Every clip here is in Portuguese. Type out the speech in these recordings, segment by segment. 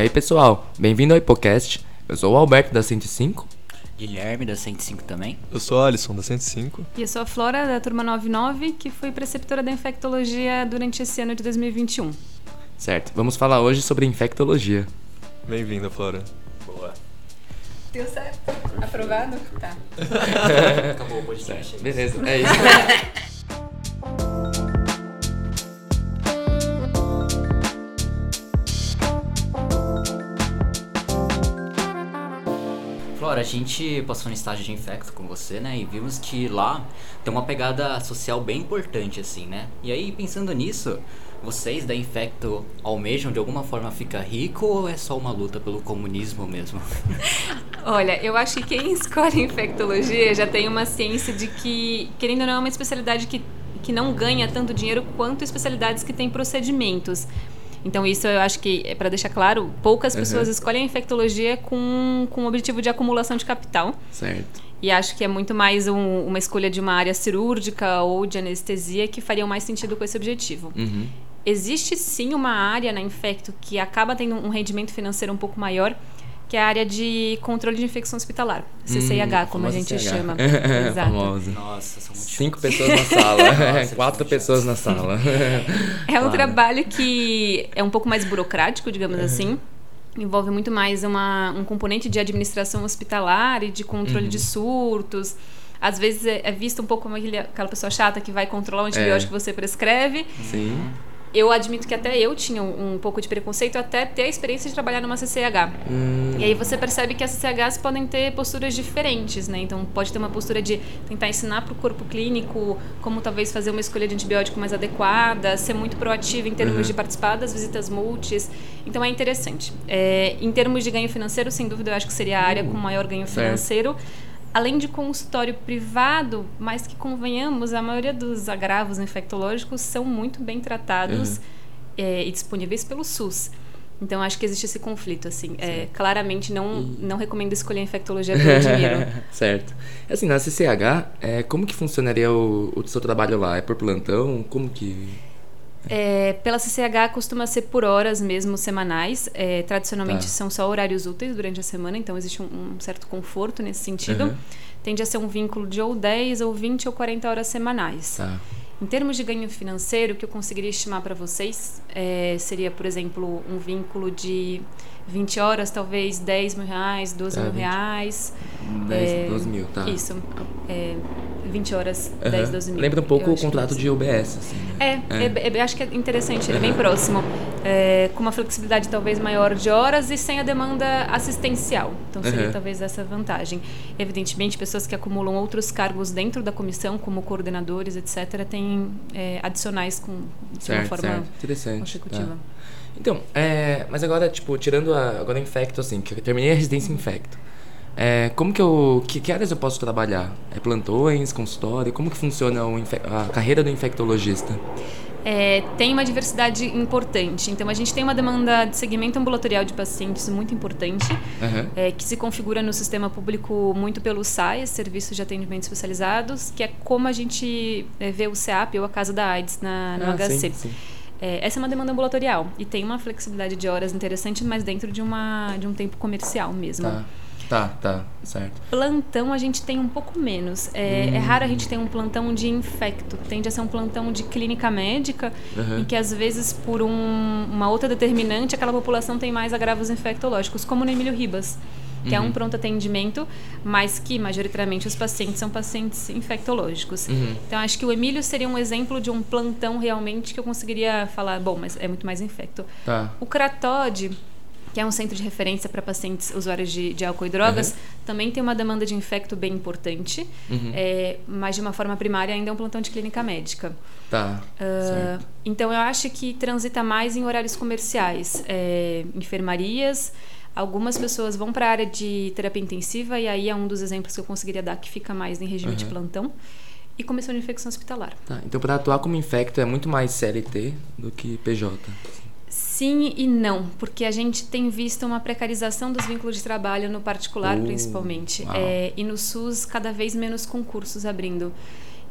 aí, pessoal? Bem-vindo ao Hipocast. Eu sou o Alberto da 105. Guilherme da 105 também. Eu sou a Alisson da 105. E eu sou a Flora da turma 99, que fui preceptora da infectologia durante esse ano de 2021. Certo, vamos falar hoje sobre infectologia. Bem-vinda, Flora. Boa. Deu certo? Aprovado? Tá. Acabou o podcast. Beleza, é isso. gente passou no estágio de infecto com você, né? E vimos que lá tem uma pegada social bem importante, assim, né? E aí, pensando nisso, vocês da Infecto almejam de alguma forma ficar rico ou é só uma luta pelo comunismo mesmo? Olha, eu acho que quem escolhe infectologia já tem uma ciência de que, querendo ou não, é uma especialidade que, que não ganha tanto dinheiro quanto especialidades que têm procedimentos. Então, isso eu acho que, é para deixar claro, poucas pessoas Uhum. escolhem a infectologia com, com o objetivo de acumulação de capital. certo. E acho que é muito mais um- uma escolha de uma área cirúrgica ou de anestesia que fariam mais sentido com esse objetivo. Uhum. Existe sim uma área na Infecto que acaba tendo um rendimento financeiro um pouco maior, que é a área de controle de infecção hospitalar, CCIH, Hum, como a gente CCH. chama. Famosa. Nossa, são muito Cinco pessoas na sala. Nossa, Quatro eles são pessoas na sala. É um Claro. trabalho que é um pouco mais burocrático, digamos assim. Envolve muito mais uma, um componente de administração hospitalar e de controle de surtos. Às vezes é, é visto um pouco como aquele- aquela pessoa chata que vai controlar o antibiótico que você prescreve. Sim. Eu admito que até eu tinha um, um pouco de preconceito até ter a experiência de trabalhar numa CCH. Hum, E aí você percebe que as CCHs podem ter posturas diferentes, né? Então pode ter uma postura de tentar ensinar para o corpo clínico como talvez fazer uma escolha de antibiótico mais adequada, ser muito proativo em termos Uhum. de participar das visitas multis. Então é interessante. É, em termos de ganho financeiro, sem dúvida, eu acho que seria a área com maior ganho certo. Além de consultório privado, mas que convenhamos, a maioria dos agravos infectológicos são muito bem tratados Uhum. é, e disponíveis pelo SUS. Então acho que existe esse conflito, assim. É, claramente não, não recomendo escolher a infectologia pelo dinheiro. certo. Assim, na CCH, é, como que funcionaria o, o seu trabalho lá? É por plantão? Como que... É, pela CCH costuma ser por horas mesmo, semanais. É, tradicionalmente Tá. são só horários úteis durante a semana, então existe um, um certo conforto nesse sentido. Uhum. Tende a ser um vínculo de ou 10 ou 20 ou 40 horas semanais. Tá. Em termos de ganho financeiro, o que eu conseguiria estimar para vocês é, seria, por exemplo, um vínculo de 20 horas, talvez 10 mil reais, 12 Tá, mil 20. reais. 10, É, 12 mil, tá. Isso. É, 20 horas, Aham. 10, 12 mil. Lembra um pouco o contrato isso. de UBS, assim, né? É, é. é- acho que é interessante, ele é bem próximo. É, com uma flexibilidade talvez maior de horas e sem a demanda assistencial. Então seria Uhum. talvez essa vantagem. Evidentemente, pessoas que acumulam outros cargos dentro da comissão, como coordenadores, etc., têm é, adicionais com, de uma Certo, forma certo. Interessante. consecutiva. tá. Então, é, mas agora, tipo, tirando a, agora a Infecto, assim, que eu terminei a residência Infecto. É, como que eu, que, que áreas eu posso trabalhar? É plantões, consultório? Como que funciona a carreira do infectologista? É, tem uma diversidade importante. Então, a gente tem uma demanda de segmento ambulatorial de pacientes muito importante. Aham. é, que se configura no sistema público muito pelo SAIS, Serviços de Atendimento Especializados, que é como a gente é, vê o CEAP ou a Casa da AIDS na, no Ah, HC. sim, sim. É, essa é uma demanda ambulatorial e tem uma flexibilidade de horas interessante, mas dentro de, uma, de um tempo comercial mesmo. Tá, tá, tá, certo. Plantão a gente tem um pouco menos. É, é raro a gente ter um plantão de infecto. Tende a ser um plantão de clínica médica, Aham. em que às vezes por um- uma outra determinante aquela população tem mais agravos infectológicos, como no Emílio Ribas, que é um pronto atendimento, mas que majoritariamente os pacientes são pacientes infectológicos. Uhum. Então acho que o Emílio seria um exemplo de um plantão realmente que eu conseguiria falar, bom, mas é muito mais infecto. Tá. O Cratode, que é um centro de referência para pacientes usuários de, de álcool e drogas, também tem uma demanda de infecto bem importante, Uhum. é, mas de uma forma primária ainda é um plantão de clínica médica. Tá. Certo. então eu acho que transita mais em horários comerciais, é, enfermarias. Algumas pessoas vão para a área de terapia intensiva e aí é um dos exemplos que eu conseguiria dar que fica mais em regime de Uhum. plantão e comissão de infecção hospitalar. Tá, Então, para atuar como infecto é muito mais CLT do que PJ. Sim e não, porque a gente tem visto uma precarização dos vínculos de trabalho no particular, Uh, principalmente. É, e no SUS cada vez menos concursos abrindo.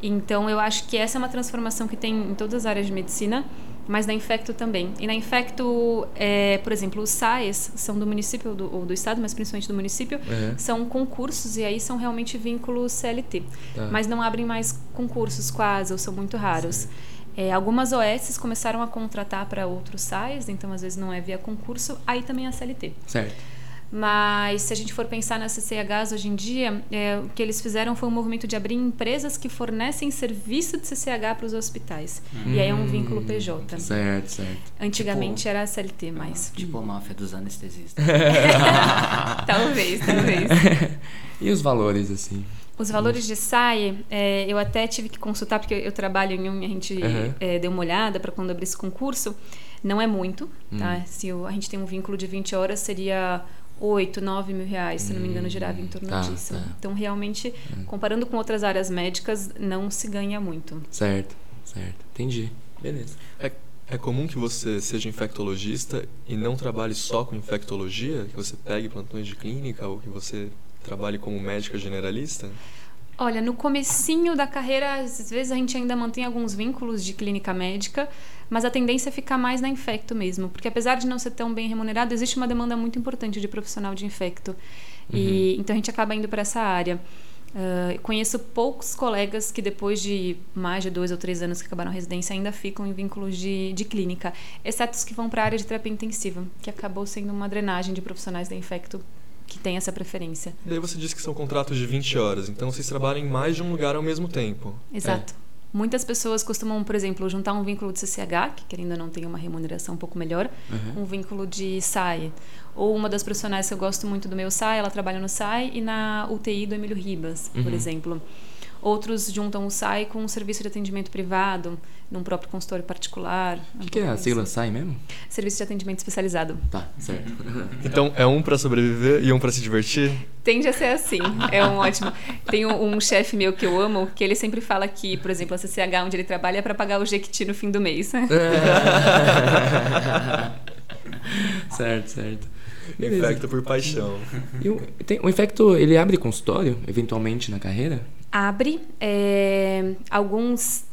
Então eu acho que essa é uma transformação que tem em todas as áreas de medicina. Mas na Infecto também. E na Infecto, é, por exemplo, os SAES são do município do, ou do estado, mas principalmente do município, Uhum. são concursos e aí são realmente vínculos CLT. Tá. Mas não abrem mais concursos quase, ou são muito raros. É, algumas OS começaram a contratar para outros SAES, então às vezes não é via concurso, aí também é CLT. Certo. Mas se a gente for pensar nas CCHs hoje em dia, é, o que eles fizeram foi um movimento de abrir empresas que fornecem serviço de CCH para os hospitais. E aí é um vínculo PJ. Certo, certo. Antigamente era CLT, mas. Tipo a máfia dos anestesistas. talvez, talvez. E os valores, assim? Os valores de SAE, é, eu até tive que consultar, porque eu trabalho em um e a gente Uhum. é, deu uma olhada para quando abrir esse concurso. Não é muito, Hum. tá? Se o- a gente tem um vínculo de 20 horas, seria 8, 9 mil reais, se não me engano, girava em torno tá, disso. tá. Então, realmente, comparando com outras áreas médicas, não se ganha muito. Certo, certo. Entendi. Beleza. É comum que você seja infectologista e não trabalhe só com infectologia? Que você pegue plantões de clínica ou que você trabalhe como médica generalista? Olha, no comecinho da carreira, às vezes a gente ainda mantém alguns vínculos de clínica médica, mas a tendência é ficar mais na infecto mesmo, porque apesar de não ser tão bem remunerado, existe uma demanda muito importante de profissional de infecto. E então a gente acaba indo para essa área. Ah, conheço poucos colegas que depois de mais de dois ou três anos que acabaram a residência ainda ficam em vínculos de, de clínica, exceto os que vão para a área de terapia intensiva, que acabou sendo uma drenagem de profissionais da infecto que tem essa preferência. E daí você disse que são contratos de 20 horas, então vocês trabalham em mais de um lugar ao mesmo tempo. Exato. Muitas pessoas costumam, por exemplo, juntar um vínculo de CCH, que ou não tem uma remuneração um pouco melhor, um vínculo de SAI. Ou uma das profissionais que eu gosto muito do meu SAI, ela trabalha no SAI e na UTI do Emílio Ribas, por exemplo. Outros juntam o SAI com um serviço de atendimento privado, num próprio consultório particular. O que, que é a sigla SAI mesmo? Serviço de atendimento especializado. Tá, certo. Então é um pra sobreviver e um pra se divertir? Tende a ser assim. É um ótimo. Tem um, um chefe meu que eu amo, que ele sempre fala que, por exemplo, a CCH onde ele trabalha é para pagar o Jequiti no fim do mês. certo, certo. Beleza. Infecta por paixão. E o, tem, o infecto, ele abre consultório, eventualmente, na carreira? Abre. é, alguns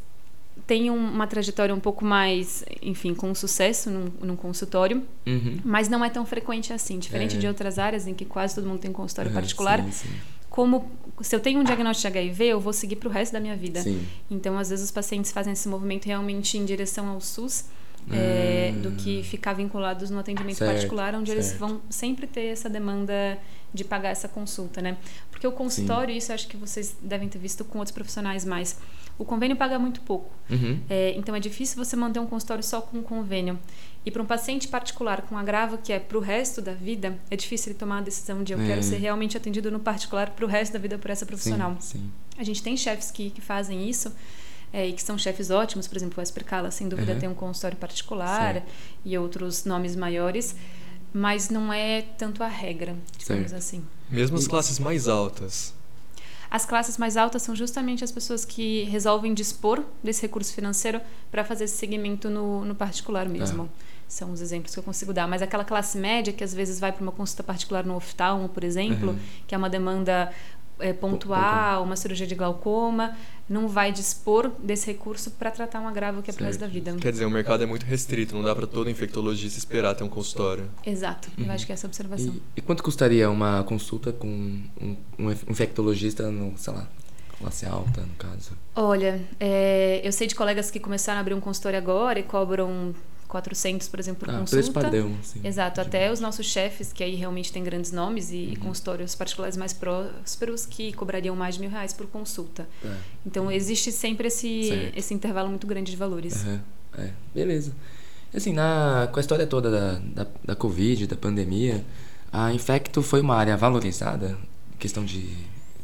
têm um- uma trajetória um pouco mais, enfim, com sucesso num, num consultório, Uhum. mas não é tão frequente assim. Diferente É. de outras áreas em que quase todo mundo tem consultório particular. Sim, sim. Como se eu tenho um diagnóstico de HIV, eu vou seguir para o resto da minha vida. sim. Então, às vezes, os pacientes fazem esse movimento realmente em direção ao SUS, é, Hum. do que ficar vinculados no atendimento Certo, particular, onde eles certo. vão sempre ter essa demanda de pagar essa consulta, né? Porque o consultório, isso eu acho que vocês devem ter visto com outros profissionais mais, o convênio paga muito pouco. Uhum. É, então é difícil você manter um consultório só com convênio. E para um paciente particular com agravo que é para o resto da vida, é difícil ele tomar a decisão de eu É. quero ser realmente atendido no particular para o resto da vida por essa profissional. Sim, sim. A gente tem chefes que, que fazem isso é, e que são chefes ótimos, por exemplo, o Esper sem dúvida, Uhum. tem um consultório particular e outros nomes maiores, mas não é tanto a regra, digamos Certo. assim. Mesmo as classes mais altas. As classes mais altas são justamente as pessoas que resolvem dispor desse recurso financeiro para fazer esse segmento no, no particular mesmo. São os exemplos que eu consigo dar. Mas aquela classe média que às vezes vai para uma consulta particular no oftalmo, por exemplo, Uhum. que é uma demanda é, pontual, uma cirurgia de glaucoma, não vai dispor desse recurso para tratar um agravo que é para o resto da vida. Quer dizer, o mercado é muito restrito, não dá pra todo infectologista esperar ter um consultório. Exato, eu acho que é essa a observação. E, e quanto custaria uma consulta com um, um infectologista no, sei lá, classe alta, no caso? Olha, é, eu sei de colegas que começaram a abrir um consultório agora e cobram 400, por exemplo, por ah, consulta. preço padrão, sim. Exato, até os nossos chefes, que aí realmente têm grandes nomes e, e consultórios particulares mais prósperos, que cobrariam mais de mil reais por consulta. Tá. Então existe sempre esse, Certo. esse intervalo muito grande de valores. Aham, é, beleza. Assim, na, com a história toda da, da, da Covid, da pandemia, a Infecto foi uma área valorizada? Questão de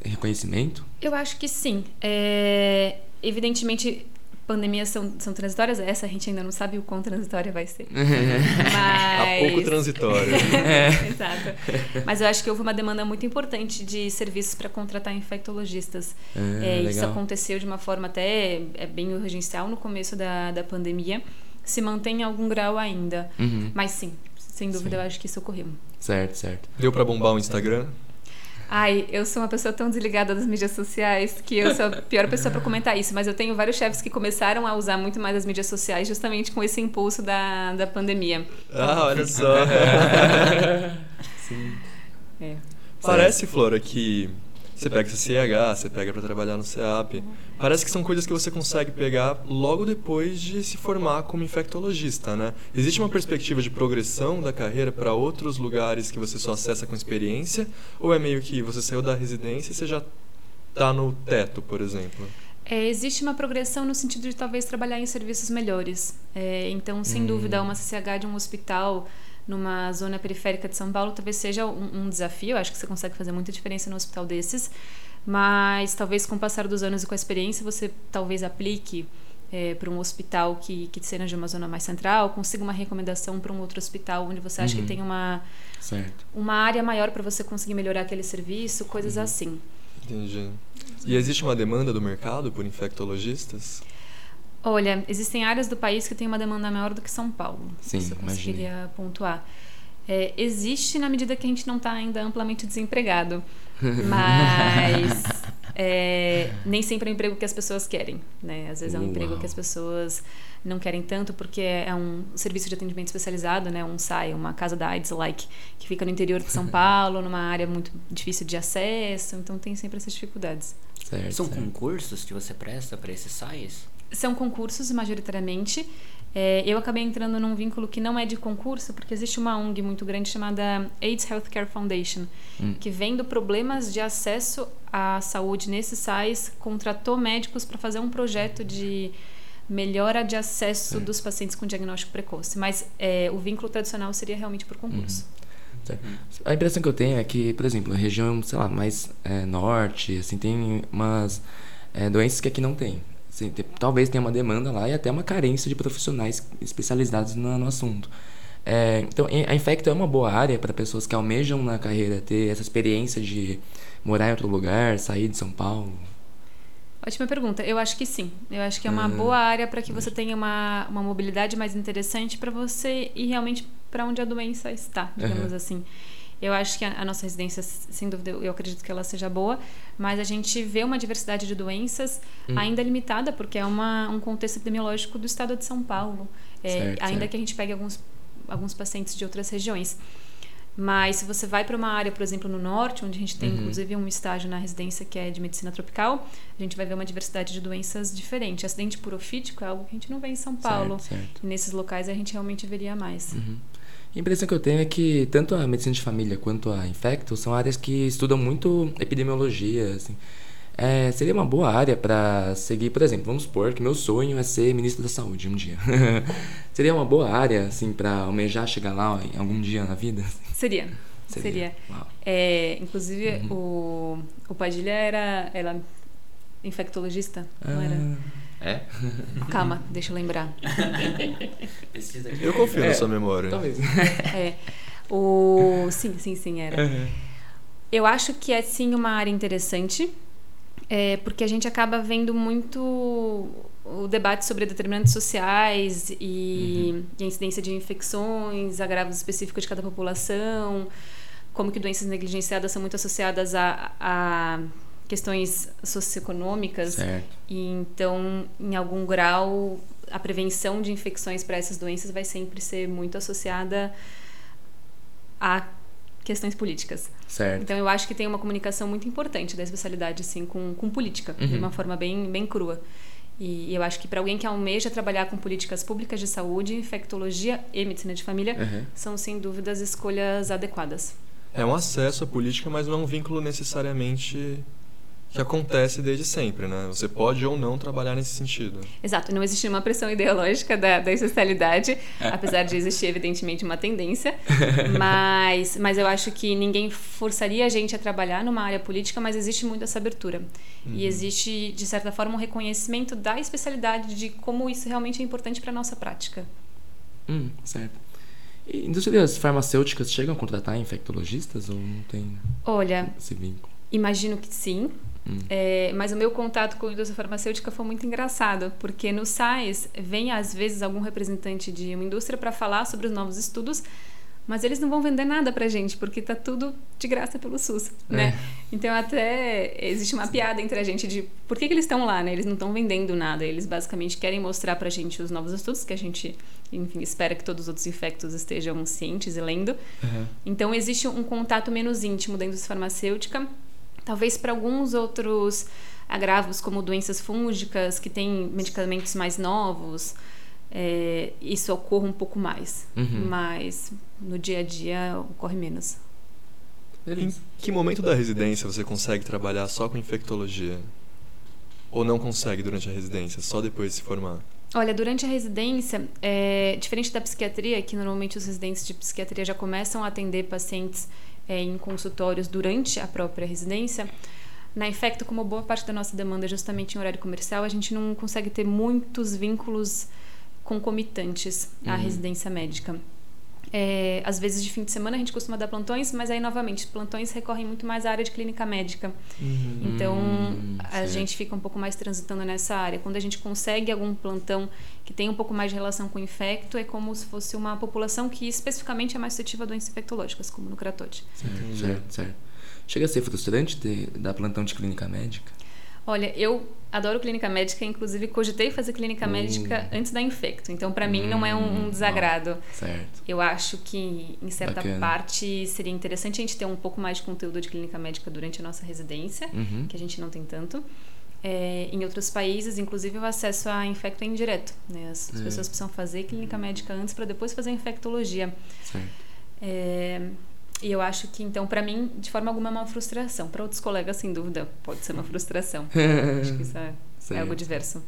reconhecimento? Eu acho que sim. É, evidentemente, pandemias são, são transitórias, essa a gente ainda não sabe o quão transitória vai ser. Há pouco Mas. transitório. Exato. Mas eu acho que houve uma demanda muito importante de serviços para contratar infectologistas. Ah, É, isso aconteceu de uma forma até é, bem urgencial no começo da, da pandemia. Se mantém em algum grau ainda. Uhum. Mas sim, sem dúvida Sim. eu acho que isso ocorreu. Certo, certo. Deu pra bombar o Instagram? Ai, eu sou uma pessoa tão desligada das mídias sociais que eu sou a pior pessoa para comentar isso, mas eu tenho vários chefes que começaram a usar muito mais as mídias sociais justamente com esse impulso da, da pandemia. Ah, olha só. Sim. É. Parece, Flora, que você pega CCH, você pega para trabalhar no CEAP. Parece que são coisas que você consegue pegar logo depois de se formar como infectologista, né? Existe uma perspectiva de progressão da carreira para outros lugares que você só acessa com experiência? Ou é meio que você saiu da residência e você já está no teto, por exemplo? É, existe uma progressão no sentido de talvez trabalhar em serviços melhores. É, então, sem Hum. dúvida, uma CCH de um hospital numa zona periférica de São Paulo talvez seja um, um desafio. Acho que você consegue fazer muita diferença num hospital desses. Mas talvez com o passar dos anos e com a experiência você talvez aplique é, para um hospital que, que seja de uma zona mais central, consiga uma recomendação para um outro hospital onde você acha Uhum. que tem uma, Certo. uma área maior para você conseguir melhorar aquele serviço, coisas Uhum. assim. Entendi. E existe uma demanda do mercado por infectologistas? Olha, existem áreas do país que têm uma demanda maior do que São Paulo. Sim, Isso eu imaginei. conseguiria pontuar. É, existe na medida que a gente não está ainda amplamente desempregado. Mas é, nem sempre é o emprego que as pessoas querem. Né? Às vezes é um emprego Uau. que as pessoas não querem tanto porque é um serviço de atendimento especializado, né? um SAI, uma casa da AIDS-like, que fica no interior de São Paulo, numa área muito difícil de acesso. Então tem sempre essas dificuldades. Certo. São certo. concursos que você presta para esses SAIs? São concursos, majoritariamente. É, eu acabei entrando num vínculo que não é de concurso, porque existe uma ONG muito grande chamada AIDS Healthcare Foundation, Hum. que vendo problemas de acesso à saúde nesses SAIs, contratou médicos para fazer um projeto de melhora de acesso dos pacientes com diagnóstico precoce. Mas é, o vínculo tradicional seria realmente por concurso. Certo. A impressão que eu tenho é que, por exemplo, a região, sei lá, mais é, norte, assim, tem umas é, doenças que aqui não tem. Talvez tenha uma demanda lá e até uma carência de profissionais especializados no, no assunto. É, então, a Infecto é uma boa área para pessoas que almejam na carreira ter essa experiência de morar em outro lugar, sair de São Paulo. Ótima pergunta. Eu acho que sim. Eu acho que é uma Hum. boa área para que você tenha uma, uma mobilidade mais interessante para você ir realmente para onde a doença está, digamos Uhum. assim. Eu acho que a, a nossa residência, sem dúvida, eu acredito que ela seja boa, mas a gente vê uma diversidade de doenças Hum. ainda limitada, porque é uma, um contexto epidemiológico do estado de São Paulo. É, Certo, ainda certo. que a gente pegue alguns, alguns pacientes de outras regiões. Mas se você vai para uma área, por exemplo, no norte, onde a gente tem Uhum. inclusive um estágio na residência que é de medicina tropical, a gente vai ver uma diversidade de doenças diferente. Acidente purofítico é algo que a gente não vê em São Paulo. Certo, certo. E nesses locais a gente realmente veria mais. Uhum. A impressão que eu tenho é que tanto a medicina de família quanto a infecto são áreas que estudam muito epidemiologia, assim. É, seria uma boa área para seguir, por exemplo, vamos supor que meu sonho é ser ministro da saúde um dia. seria uma boa área, assim, para almejar chegar lá em algum dia na vida? Seria. Seria. Seria. É, inclusive, Uhum. o, o Padilha era, era infectologista, não era? É? Calma, deixa eu lembrar. Pesquisa aqui. Eu confio É, na sua memória. talvez. É. O, sim, sim, sim, era. Uhum. Eu acho que é sim uma área interessante, é, porque a gente acaba vendo muito o debate sobre determinantes sociais e, e a incidência de infecções, agravos específicos de cada população, como que doenças negligenciadas são muito associadas a, a questões socioeconômicas. Certo. E então, em algum grau, a prevenção de infecções para essas doenças vai sempre ser muito associada a questões políticas. Certo. Então, eu acho que tem uma comunicação muito importante da especialidade assim com, com política, de Uhum. uma forma bem, bem crua. E eu acho que para alguém que almeja trabalhar com políticas públicas de saúde, infectologia e medicina de família, Uhum. são sem dúvida as escolhas adequadas. É um acesso à política, mas não é um vínculo necessariamente que acontece desde sempre, né? Você pode ou não trabalhar nesse sentido. Exato, não existe uma pressão ideológica da, da especialidade, apesar de existir, evidentemente, uma tendência. Mas, mas eu acho que ninguém forçaria a gente a trabalhar numa área política, mas existe muito essa abertura. E existe, de certa forma, um reconhecimento da especialidade de como isso realmente é importante para a nossa prática. Hum, certo. E indústrias farmacêuticas chegam a contratar infectologistas ou não tem Olha, esse vínculo? Imagino que sim. Hum. É, mas o meu contato com a indústria farmacêutica foi muito engraçado, porque no SAIS vem às vezes algum representante de uma indústria para falar sobre os novos estudos, mas eles não vão vender nada pra gente, porque tá tudo de graça pelo SUS, É. né? Então até existe uma piada entre a gente de por que, que eles estão lá, né? Eles não estão vendendo nada, eles basicamente querem mostrar pra gente os novos estudos que a gente, enfim, espera que todos os outros infectos estejam cientes e lendo. Aham. Então existe um contato menos íntimo dentro da farmacêutica. Talvez para alguns outros agravos, como doenças fúngicas, que têm medicamentos mais novos, é, isso ocorre um pouco mais. Uhum. Mas no dia a dia ocorre menos. Em que momento da residência você consegue trabalhar só com infectologia? Ou não consegue durante a residência, só depois de se formar? Olha, durante a residência, é, diferente da psiquiatria, que normalmente os residentes de psiquiatria já começam a atender pacientes é, em consultórios durante a própria residência, na Infecto, como boa parte da nossa demanda é justamente em horário comercial, a gente não consegue ter muitos vínculos concomitantes à Uhum. residência médica. É, às vezes de fim de semana a gente costuma dar plantões, mas aí novamente plantões recorrem muito mais à área de clínica médica. Então Hum, a certo. gente fica um pouco mais transitando nessa área. Quando a gente consegue algum plantão que tem um pouco mais de relação com o infecto, é como se fosse uma população que especificamente é mais suscetível a doenças infectológicas, como no cratote. Certo, certo, certo. Chega a ser frustrante ter, dar plantão de clínica médica? Olha, eu adoro clínica médica, inclusive cogitei fazer clínica Hum. médica antes da infecto. Então, para mim, não é um, um Hum, desagrado. Certo. Eu acho que, em certa Bacana. parte, seria interessante a gente ter um pouco mais de conteúdo de clínica médica durante a nossa residência, Uhum. que a gente não tem tanto. É, em outros países, inclusive, o acesso a infecto é indireto. Né? As, É. pessoas precisam fazer clínica médica antes para depois fazer infectologia. Certo. É, e eu acho que, então, para mim, de forma alguma, é uma frustração. Para outros colegas, sem dúvida, pode ser uma frustração. acho que isso é, é algo diverso.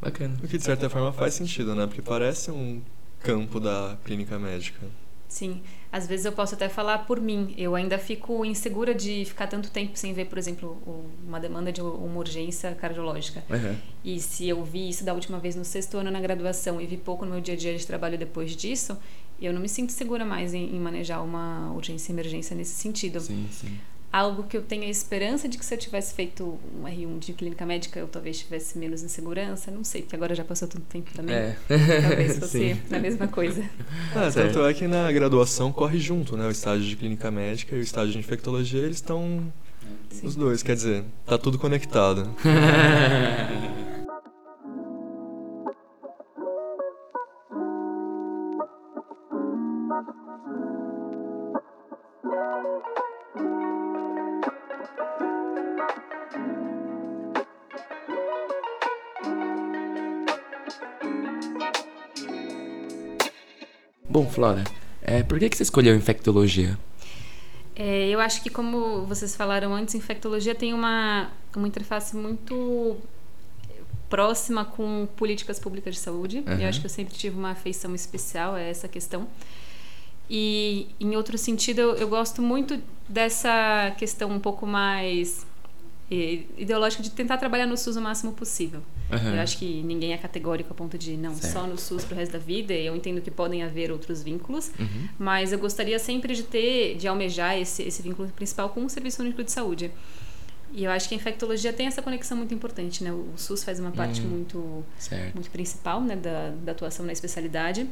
Bacana. O que de certa forma faz sentido, né? Porque parece um campo da clínica médica. Sim, às vezes eu posso até falar por mim. Eu ainda fico insegura de ficar tanto tempo sem ver, por exemplo, uma demanda de uma urgência cardiológica. Uhum. E se eu vi isso da última vez no sexto ano na graduação e vi pouco no meu dia a dia de trabalho depois disso, eu não me sinto segura mais em, em manejar uma urgência e emergência nesse sentido. Sim, sim. Algo que eu tenho a esperança de que se eu tivesse feito um R1 de clínica médica, eu talvez tivesse menos insegurança. Não sei, porque agora já passou tanto tempo também. É. Talvez fosse Sim. a mesma coisa. É, Certo. tanto é que na graduação corre junto, né? O estágio de clínica médica e o estágio de infectologia, eles estão os dois, quer dizer, tá tudo conectado. Bom, Flora, é, por que, que você escolheu infectologia? É, eu acho que, como vocês falaram antes, infectologia tem uma, uma interface muito próxima com políticas públicas de saúde. Aham. Eu acho que eu sempre tive uma afeição especial a essa questão. E, em outro sentido, eu, eu gosto muito dessa questão um pouco mais eh, ideológica de tentar trabalhar no SUS o máximo possível. Aham. Eu acho que ninguém é categórico a ponto de não Certo. só no SUS pro resto da vida. Eu entendo que podem haver outros vínculos, Uhum. mas eu gostaria sempre de ter, de almejar esse, esse vínculo principal com o Serviço Único de Saúde. E eu acho que a infectologia tem essa conexão muito importante, né? O SUS faz uma parte Hum. muito, Certo. muito principal, né, da, da atuação na especialidade.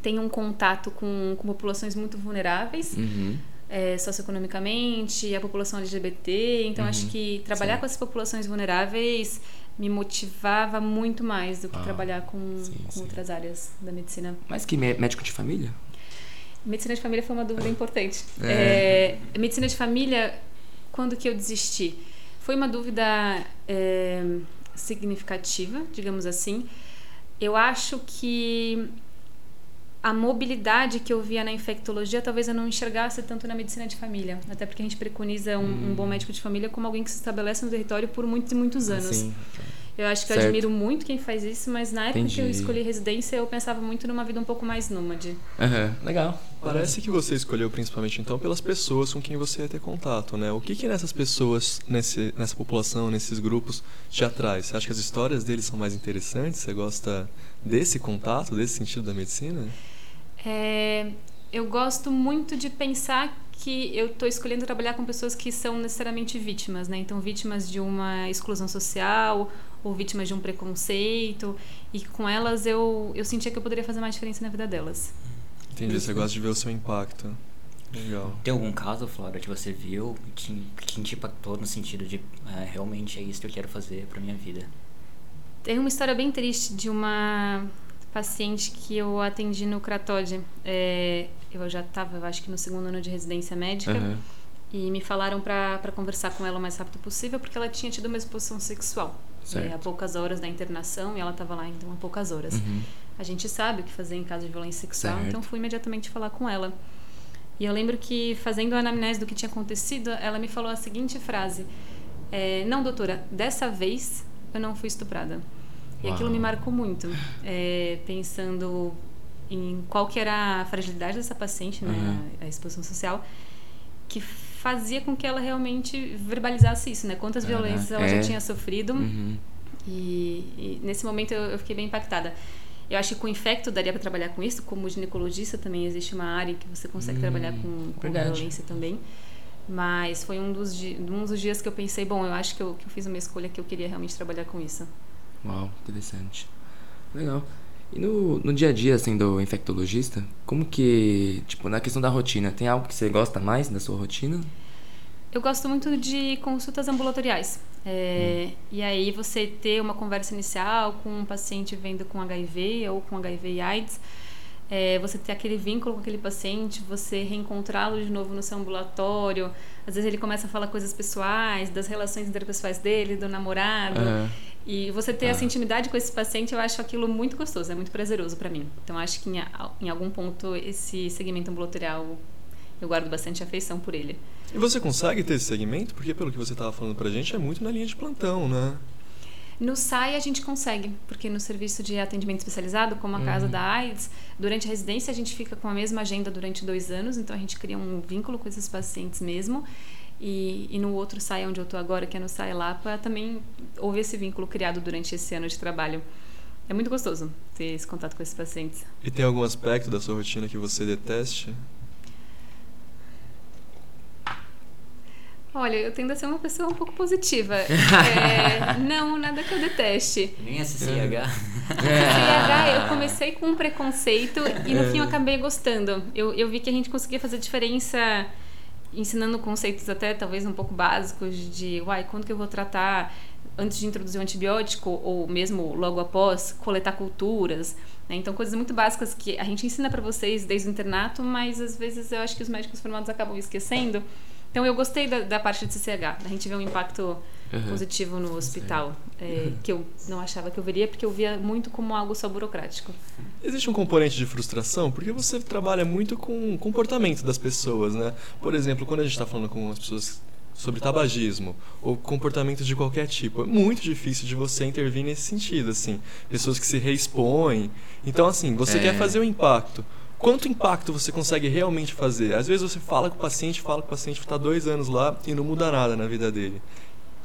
Tem um contato com, com populações muito vulneráveis, Uhum. É, socioeconomicamente, a população LGBT. Então, Uhum. acho que trabalhar Sim. com essas populações vulneráveis me motivava muito mais do que Ah, trabalhar com, sim, com sim. outras áreas da medicina. Mas que mé- médico de família? Medicina de família foi uma dúvida importante. É. É, medicina de família, quando que eu desisti? Foi uma dúvida é, significativa, digamos assim. Eu acho que a mobilidade que eu via na infectologia talvez eu não enxergasse tanto na medicina de família. Até porque a gente preconiza um, um bom médico de família como alguém que se estabelece no território por muitos e muitos anos. Sim. Eu acho que eu Certo. admiro muito quem faz isso, mas na época que eu Entendi. escolhi residência, eu pensava muito numa vida um pouco mais nômade. Aham. Legal. Parece que você escolheu principalmente então pelas pessoas com quem você ia ter contato, né? O que que nessas pessoas, nesse, nessa população, nesses grupos, te atrai? Você acha que as histórias deles são mais interessantes? Você gosta desse contato, desse sentido da medicina? É, eu gosto muito de pensar que eu estou escolhendo trabalhar com pessoas que são necessariamente vítimas, né? Então, vítimas de uma exclusão social ou vítimas de um preconceito. E com elas eu, eu sentia que eu poderia fazer mais diferença na vida delas. Entendi, você gosta de ver o seu impacto. Legal. Tem algum caso, Flora, que você viu que, que te impactou no sentido de é, realmente é isso que eu quero fazer pra minha vida? Tem uma história bem triste de uma paciente que eu atendi no Cratode. É, eu já estava, acho que no segundo ano de residência médica. Aham. E me falaram para conversar com ela o mais rápido possível porque ela tinha tido uma exposição sexual. Certo. É, há poucas horas da internação e ela estava lá então há poucas horas. Uhum. A gente sabe o que fazer em caso de violência sexual, Certo. então fui imediatamente falar com ela. E eu lembro que, fazendo a anamnese do que tinha acontecido, ela me falou a seguinte frase: é, Não, doutora, dessa vez eu não fui estuprada. E Uau. aquilo me marcou muito, é, pensando em qual que era a fragilidade dessa paciente, né, Uhum. a, a exposição social, que fazia com que ela realmente verbalizasse isso, né? Quantas violências ela é. já tinha sofrido. Uhum. E, e nesse momento eu, eu fiquei bem impactada. Eu acho que com o infecto daria para trabalhar com isso, como ginecologista também existe uma área que você consegue Hum, trabalhar com, com violência também. Mas foi um dos, um dos dias que eu pensei, bom, eu acho que eu, que eu fiz uma escolha que eu queria realmente trabalhar com isso. Uau, interessante. Legal. E no, no dia a dia, assim, do infectologista, como que, tipo, na questão da rotina, tem algo que você gosta mais da sua rotina? Eu gosto muito de consultas ambulatoriais. É, E aí você ter uma conversa inicial com um paciente vendo com HIV ou com HIV e AIDS, é, você ter aquele vínculo com aquele paciente, você reencontrá-lo de novo no seu ambulatório. Às vezes ele começa a falar coisas pessoais, das relações interpessoais dele, do namorado. Aham. E você ter Ah. essa intimidade com esse paciente, eu acho aquilo muito gostoso, é muito prazeroso para mim. Então acho que em, em algum ponto esse segmento ambulatorial eu guardo bastante afeição por ele. E você consegue ter esse segmento? Porque pelo que você estava falando pra gente, é muito na linha de plantão, né? No SAI a gente consegue, porque no serviço de atendimento especializado, como a Casa da AIDS, durante a residência a gente fica com a mesma agenda durante dois anos, então a gente cria um vínculo com esses pacientes mesmo. E, e no outro SAI onde eu estou agora, que é no SAI Lapa, também houve esse vínculo criado durante esse ano de trabalho. É muito gostoso ter esse contato com esses pacientes. E tem algum aspecto da sua rotina que você deteste? Olha, eu tendo a ser uma pessoa um pouco positiva. É, não, nada que eu deteste. Nem SCH. CH, eu comecei com um preconceito e no fim eu acabei gostando. Eu, eu vi que a gente conseguia fazer diferença ensinando conceitos até talvez um pouco básicos de, uai, quando que eu vou tratar antes de introduzir um antibiótico ou mesmo logo após coletar culturas. né? Então coisas muito básicas que a gente ensina para vocês desde o internato, mas às vezes eu acho que os médicos formados acabam esquecendo. Então eu gostei da, da parte de CCH, da gente ver um impacto Uhum. positivo no hospital, é, que eu não achava que eu veria, porque eu via muito como algo só burocrático. Existe um componente de frustração porque você trabalha muito com o comportamento das pessoas, né? Por exemplo, quando a gente está falando com as pessoas sobre tabagismo ou comportamento de qualquer tipo, é muito difícil de você intervir nesse sentido, assim. Pessoas que se reexpõem. Então, assim, você É. quer fazer o impacto. Quanto impacto você consegue realmente fazer? Às vezes você fala com o paciente, fala com o paciente está dois anos lá e não muda nada na vida dele.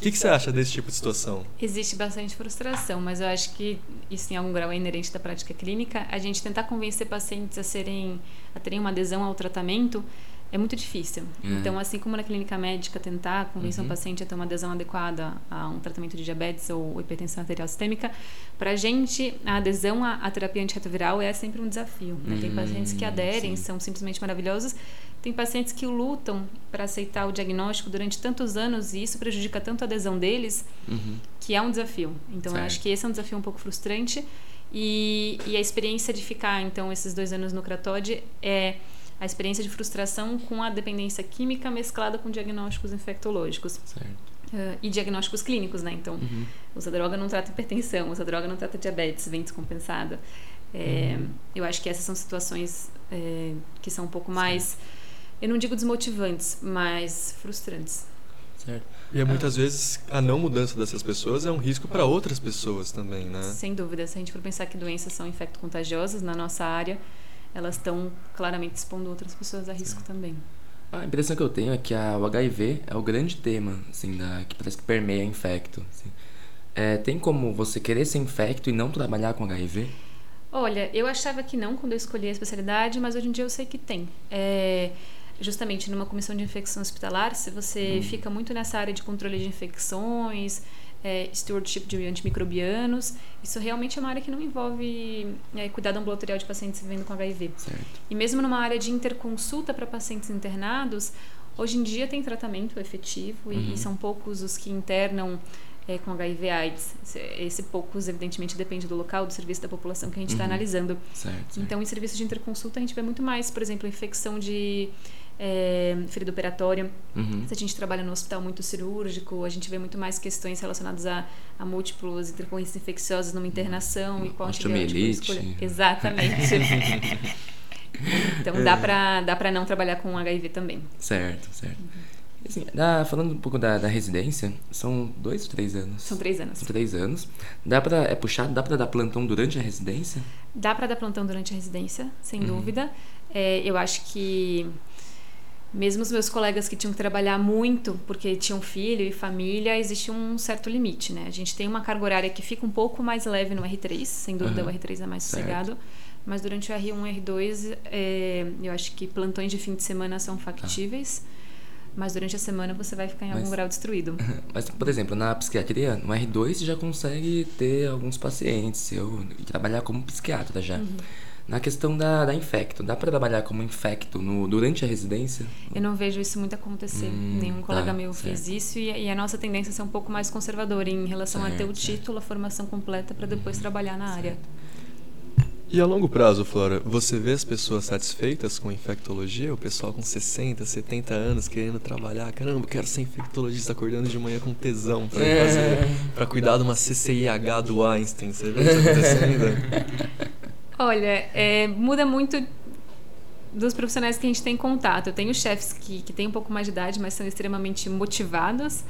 O que, que você acha desse tipo de situação? Existe bastante frustração, mas eu acho que isso em algum grau é inerente da prática clínica. A gente tentar convencer pacientes a serem, a terem uma adesão ao tratamento é muito difícil. Uhum. Então, assim como na clínica médica tentar convencer Uhum. um paciente a ter uma adesão adequada a um tratamento de diabetes ou hipertensão arterial sistêmica, para a gente a adesão à, à terapia antirretroviral é sempre um desafio. né? Tem Hum, pacientes que aderem, sim. são simplesmente maravilhosos. Tem pacientes que lutam para aceitar o diagnóstico durante tantos anos e isso prejudica tanto a adesão deles Uhum. que é um desafio. Então, eu Certo. acho que esse é um desafio um pouco frustrante. E, e a experiência de ficar, então, esses dois anos no Cratode é a experiência de frustração com a dependência química mesclada com diagnósticos infectológicos. Certo. eh, e diagnósticos clínicos, né? Então, Uhum. usa droga não trata hipertensão, usa droga não trata diabetes, vem descompensada. É, Eu acho que essas são situações é, que são um pouco mais, eu não digo desmotivantes, mas frustrantes. Certo. E é, muitas vezes a não mudança dessas pessoas é um risco para outras pessoas também, né? Sem dúvida, se a gente for pensar que doenças são infecto-contagiosas na nossa área, elas estão claramente expondo outras pessoas a risco também. A impressão que eu tenho é que a, o HIV é o grande tema, assim, da, que parece que permeia infecto. assim. É, tem como você querer ser infecto e não trabalhar com HIV? Olha, eu achava que não quando eu escolhi a especialidade, mas hoje em dia eu sei que tem. É, justamente numa comissão de infecção hospitalar, se você fica muito nessa área de controle de infecções, é, stewardship de antimicrobianos. Isso realmente é uma área que não envolve é, cuidado ambulatorial de pacientes vivendo com HIV. Certo. E mesmo numa área de interconsulta para pacientes internados, hoje em dia tem tratamento efetivo e, Uhum. e são poucos os que internam é, com HIV AIDS. Esse, esse poucos, evidentemente, depende do local, do serviço da população que a gente está Uhum. analisando. Certo. certo. Então, em serviço de interconsulta, a gente vê muito mais, por exemplo, infecção de é, ferida operatória. Uhum. Se a gente trabalha no hospital muito cirúrgico, a gente vê muito mais questões relacionadas a, a múltiplos intercorrências infecciosas numa internação e qual antibiótico. Exatamente. então, dá pra, dá pra não trabalhar com HIV também. Certo, certo. Assim, dá- falando um pouco da, da residência, são dois ou três anos? São três anos. São três anos. Dá pra, é puxado, dá pra dar plantão durante a residência? Dá para dar plantão durante a residência, sem Uhum. dúvida. É, eu acho que mesmo os meus colegas que tinham que trabalhar muito porque tinham filho e família, existe um certo limite, né? A gente tem uma carga horária que fica um pouco mais leve no R3, sem dúvida Aham. o R3 é mais Certo. sossegado. Mas durante o R1 e R2, é, eu acho que plantões de fim de semana são factíveis. Mas durante a semana você vai ficar em algum Mas- grau destruído. Mas, por exemplo, na psiquiatria, no R2 você já consegue ter alguns pacientes eu, e trabalhar como psiquiatra já. Uhum. Na questão da, da infecto, dá pra trabalhar como infecto no, durante a residência? Eu não vejo isso muito acontecer. Hum, Nenhum colega tá, meu fez certo. isso e, e a nossa tendência é ser um pouco mais conservadora em relação a ter o Certo, certo. título, a formação completa para depois trabalhar na área. E a longo prazo, Flora, você vê as pessoas satisfeitas com infectologia? O pessoal com 60, 70 anos querendo trabalhar? Caramba, quero ser infectologista acordando de manhã com tesão pra, É. fazer, pra cuidar de uma CCIH do Einstein. Você vê isso acontecendo? Olha, é, muda muito dos profissionais que a gente tem contato. Eu tenho chefes que, que têm um pouco mais de idade, mas são extremamente motivados.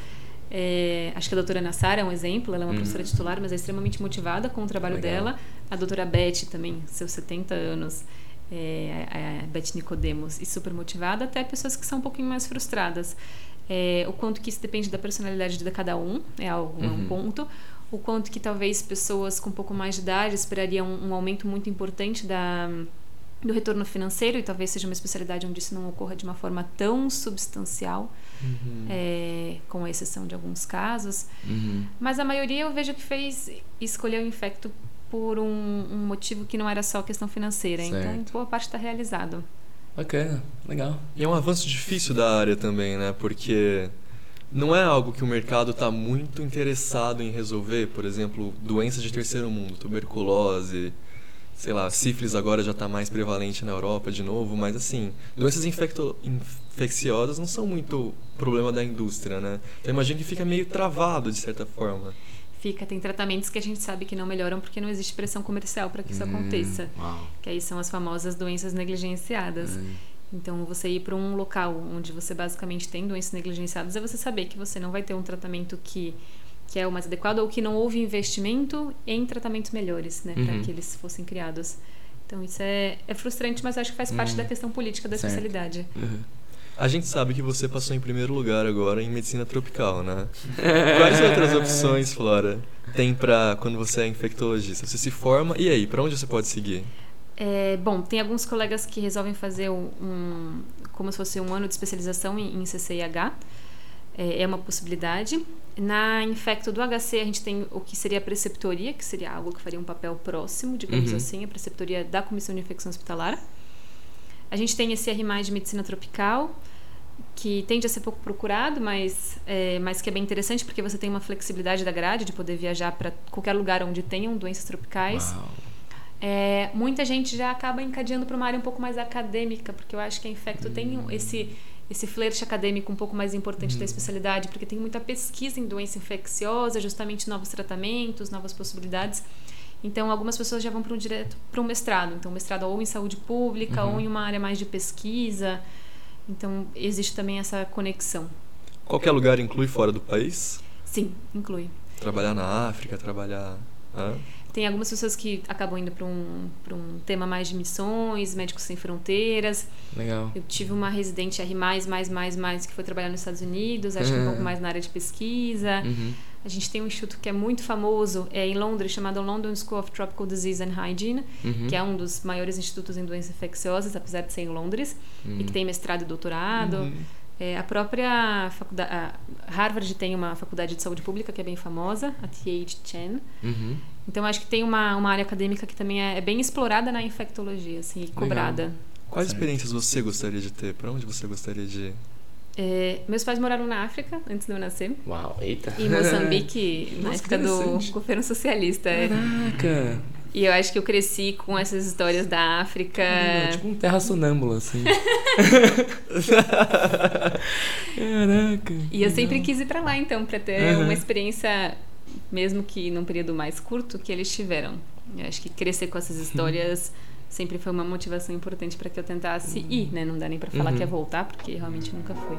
É, acho que a doutora Nassara é um exemplo, ela é uma Uhum. professora titular, mas é extremamente motivada com o trabalho Legal. dela. A doutora Beth também, seus 70 anos, é, a Beth Nicodemos, e super motivada, até pessoas que são um pouquinho mais frustradas. É, o quanto que isso depende da personalidade de cada um, é algo, é um Uhum. ponto. O quanto que talvez pessoas com um pouco mais de idade esperariam um, um aumento muito importante da, do retorno financeiro, e talvez seja uma especialidade onde isso não ocorra de uma forma tão substancial, é, com exceção de alguns casos. Uhum. Mas a maioria eu vejo que fez escolher o infecto por um, um motivo que não era só questão financeira. Então, Certo. boa parte está realizado. Bacana, legal. E é um avanço difícil da área também, né? Porque não é algo que o mercado está muito interessado em resolver. Por exemplo, doenças de terceiro mundo, tuberculose, sei lá, sífilis agora já está mais prevalente na Europa de novo, mas assim, doenças infecto infecciosas não são muito problema da indústria, né? Eu imagino que fica meio travado de certa forma. Fica, tem tratamentos que a gente sabe que não melhoram porque não existe pressão comercial para que isso Hum, aconteça. Uau. Que aí são as famosas doenças negligenciadas. Hum. Então, você ir para um local onde você basicamente tem doenças negligenciadas é você saber que você não vai ter um tratamento que, que é o mais adequado ou que não houve investimento em tratamentos melhores, né, para Uhum. que eles fossem criados. Então, isso é, é frustrante, mas acho que faz parte Hum. da questão política da Certo. especialidade. Uhum. A gente sabe que você passou em primeiro lugar agora em medicina tropical, né? Quais outras opções, Flora, tem pra quando você é infectologista? Você se forma e aí, pra onde você pode seguir? É, bom, tem alguns colegas que resolvem fazer um, um- como se fosse um ano de especialização em, em CCIH. É, é uma possibilidade. Na infecto do HC, a gente tem o que seria a preceptoria, que seria algo que faria um papel próximo, digamos Uhum. assim, a preceptoria da Comissão de Infecção Hospitalar. A gente tem esse R+, de medicina tropical, que tende a ser pouco procurado, mas, é, mas que é bem interessante porque você tem uma flexibilidade da grade de poder viajar para qualquer lugar onde tenham doenças tropicais. Uau. É, muita gente já acaba encadeando para uma área um pouco mais acadêmica, porque eu acho que a Infecto tem um- esse esse flerte acadêmico um pouco mais importante da especialidade, porque tem muita pesquisa em doença infecciosa, justamente novos tratamentos, novas possibilidades. Então, algumas pessoas já vão para um direto para um mestrado, então mestrado ou em saúde pública ou em uma área mais de pesquisa. Então, existe também essa conexão. Qualquer lugar inclui fora do país? Sim, inclui. Trabalhar na África, trabalhar. Hã? Tem algumas pessoas que acabam indo para um, um tema mais de missões, Médicos Sem Fronteiras. Legal. Eu tive uma residente R, mais, mais, mais, que foi trabalhar nos Estados Unidos, acho que um pouco mais na área de pesquisa. Uhum. A gente tem um instituto que é muito famoso é em Londres, chamado London School of Tropical Disease and Hygiene, Uhum. que é um dos maiores institutos em doenças infecciosas, apesar de ser em Londres, e que tem mestrado e doutorado. É, a própria faculdade, a Harvard tem uma faculdade de saúde pública que é bem famosa, a T.H. Chan. Então acho que tem uma, uma área acadêmica que também é, é bem explorada na infectologia, assim, e cobrada. Quais Certo. experiências você gostaria de ter? Para onde você gostaria de ir? É, meus pais moraram na África antes de eu nascer. Uau, eita. Em Moçambique, na época do governo socialista. é. Caraca. E eu acho que eu cresci com essas histórias da África. É, tipo um terra sonâmbula, assim. Caraca. E eu sempre quis ir pra lá, então, pra ter Uhum. uma experiência, mesmo que num período mais curto, que eles tiveram. Eu acho que crescer com essas histórias sempre foi uma motivação importante pra que eu tentasse ir, né? Não dá nem pra falar Uhum. que ia voltar, porque realmente nunca foi.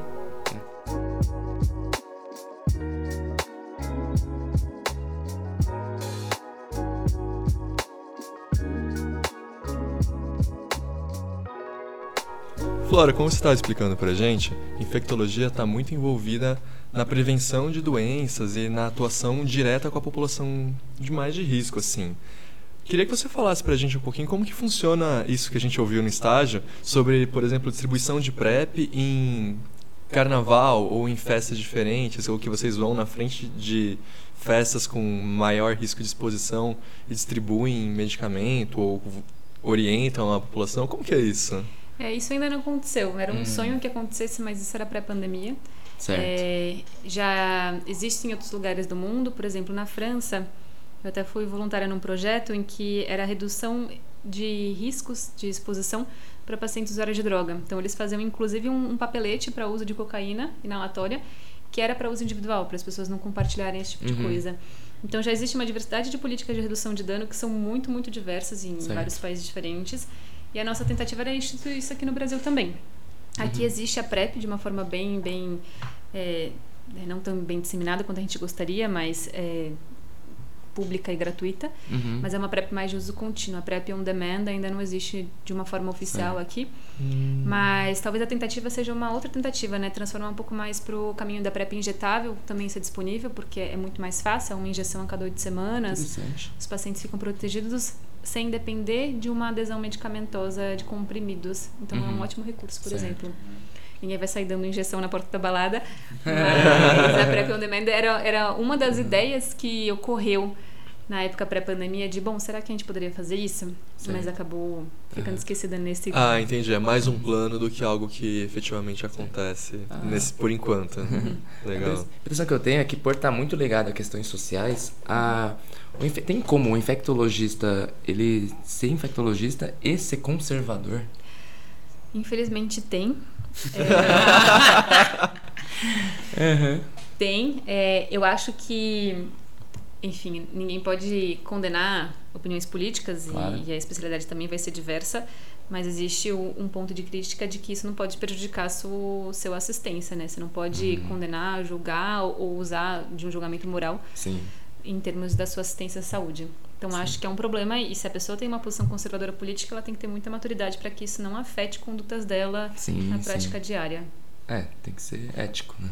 Flora, como você estava explicando pra gente, infectologia está muito envolvida na prevenção de doenças e na atuação direta com a população de mais de risco, assim. Queria que você falasse pra gente um pouquinho como que funciona isso que a gente ouviu no estágio sobre, por exemplo, distribuição de PrEP em carnaval ou em festas diferentes, ou que vocês vão na frente de festas com maior risco de exposição e distribuem medicamento ou orientam a população. Como que é isso? É, isso ainda não aconteceu. Era um Hum. sonho que acontecesse, mas isso era pré-pandemia. Certo. É, já existe em outros lugares do mundo, por exemplo, na França, eu até fui voluntária num projeto em que era a redução de riscos de exposição para pacientes usuários de droga. Então, eles faziam inclusive um, um papelete para uso de cocaína inalatória, que era para uso individual, para as pessoas não compartilharem esse tipo de Uhum. coisa. Então, já existe uma diversidade de políticas de redução de dano que são muito, muito diversas em Certo. vários países diferentes. E a nossa tentativa era instituir isso aqui no Brasil também. Aqui Uhum. existe a PrEP de uma forma bem, bem é, é, não tão bem disseminada quanto a gente gostaria, mas é, pública e gratuita. Uhum. Mas é uma PrEP mais de uso contínuo. A PrEP on demand ainda não existe de uma forma oficial Certo. aqui. Hum. Mas talvez a tentativa seja uma outra tentativa, né? Transformar um pouco mais para o caminho da PrEP injetável também ser disponível, porque é muito mais fácil, é uma injeção a cada oito semanas. Os pacientes ficam protegidos sem depender de uma adesão medicamentosa de comprimidos. Então é um Uhum. ótimo recurso, por Certo. exemplo. Ninguém vai sair dando injeção na porta da balada. Mas a PrEP on demand era, era uma das ideias que ocorreu na época pré-pandemia de, bom, será que a gente poderia fazer isso? Mas acabou ficando Uhum. esquecida nesse... Ah, entendi. É mais um plano do que algo que efetivamente acontece Ah. nesse, por enquanto. A Legal. impressão que eu tenho é que por estar muito ligado a questões sociais, a, tem como o infectologista ele ser infectologista e ser conservador? Infelizmente tem. Uhum. Tem. É, eu acho que, enfim, ninguém pode condenar opiniões políticas e- Claro. e, a especialidade também vai ser diversa, mas existe o- um ponto de crítica de que isso não pode prejudicar o seu assistência, né? Você não pode Uhum. condenar, julgar ou- ou usar de um julgamento moral Sim. Em termos da sua assistência à saúde. Então acho que é um problema e se a pessoa tem uma posição conservadora política, ela tem que ter muita maturidade para que isso não afete condutas dela Sim, na sim. prática diária. É, tem que ser ético, né?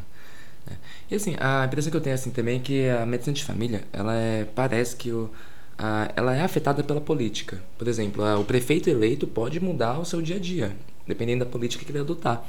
É. E assim, a impressão que eu tenho assim também é que a medicina de família, ela é, parece que o, a, ela é afetada pela política. Por exemplo, a- o prefeito eleito pode mudar o seu dia a dia, dependendo da política que ele adotar.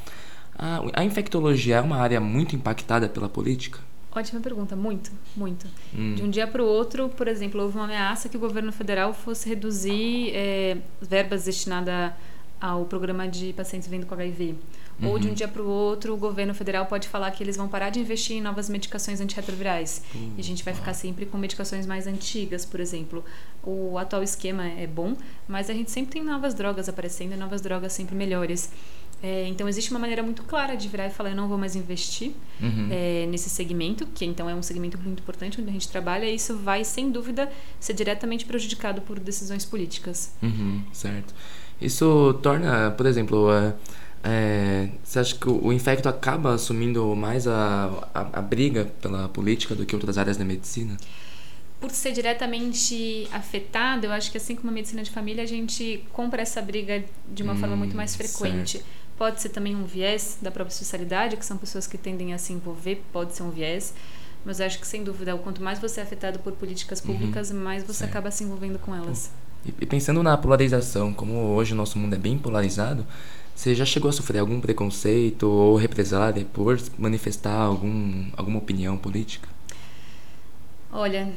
A, a infectologia é uma área muito impactada pela política? Ótima pergunta, muito, muito. Hum. De um dia para o outro, por exemplo, houve uma ameaça que o governo federal fosse reduzir eh, verbas destinadas ao programa de pacientes vivendo com HIV. Ou de um Uhum. dia para o outro, o governo federal pode falar que eles vão parar de investir em novas medicações antirretrovirais. E a gente vai ficar sempre com medicações mais antigas, por exemplo. O atual esquema é bom, mas a gente sempre tem novas drogas aparecendo e novas drogas sempre melhores. É, então existe uma maneira muito clara de virar e falar: eu não vou mais investir Uhum. é, nesse segmento, que então é um segmento muito importante onde a gente trabalha, e isso vai, sem dúvida, ser diretamente prejudicado por decisões políticas. Uhum, certo. Isso torna, por exemplo, é, é, você acha que o, o infecto acaba assumindo mais a, a, a briga pela política do que outras áreas da medicina? Por ser diretamente afetado, eu acho que assim como a medicina de família, a gente compra essa briga de uma Hum, forma muito mais frequente. Pode ser também um viés da própria especialidade, que são pessoas que tendem a se envolver, pode ser um viés. Mas acho que, sem dúvida, quanto mais você é afetado por políticas Uhum. públicas, mais você Certo. acaba se envolvendo com elas. E, e pensando na polarização, como hoje o nosso mundo é bem polarizado, Você já chegou a sofrer algum preconceito ou represália por manifestar algum, alguma opinião política? Olha,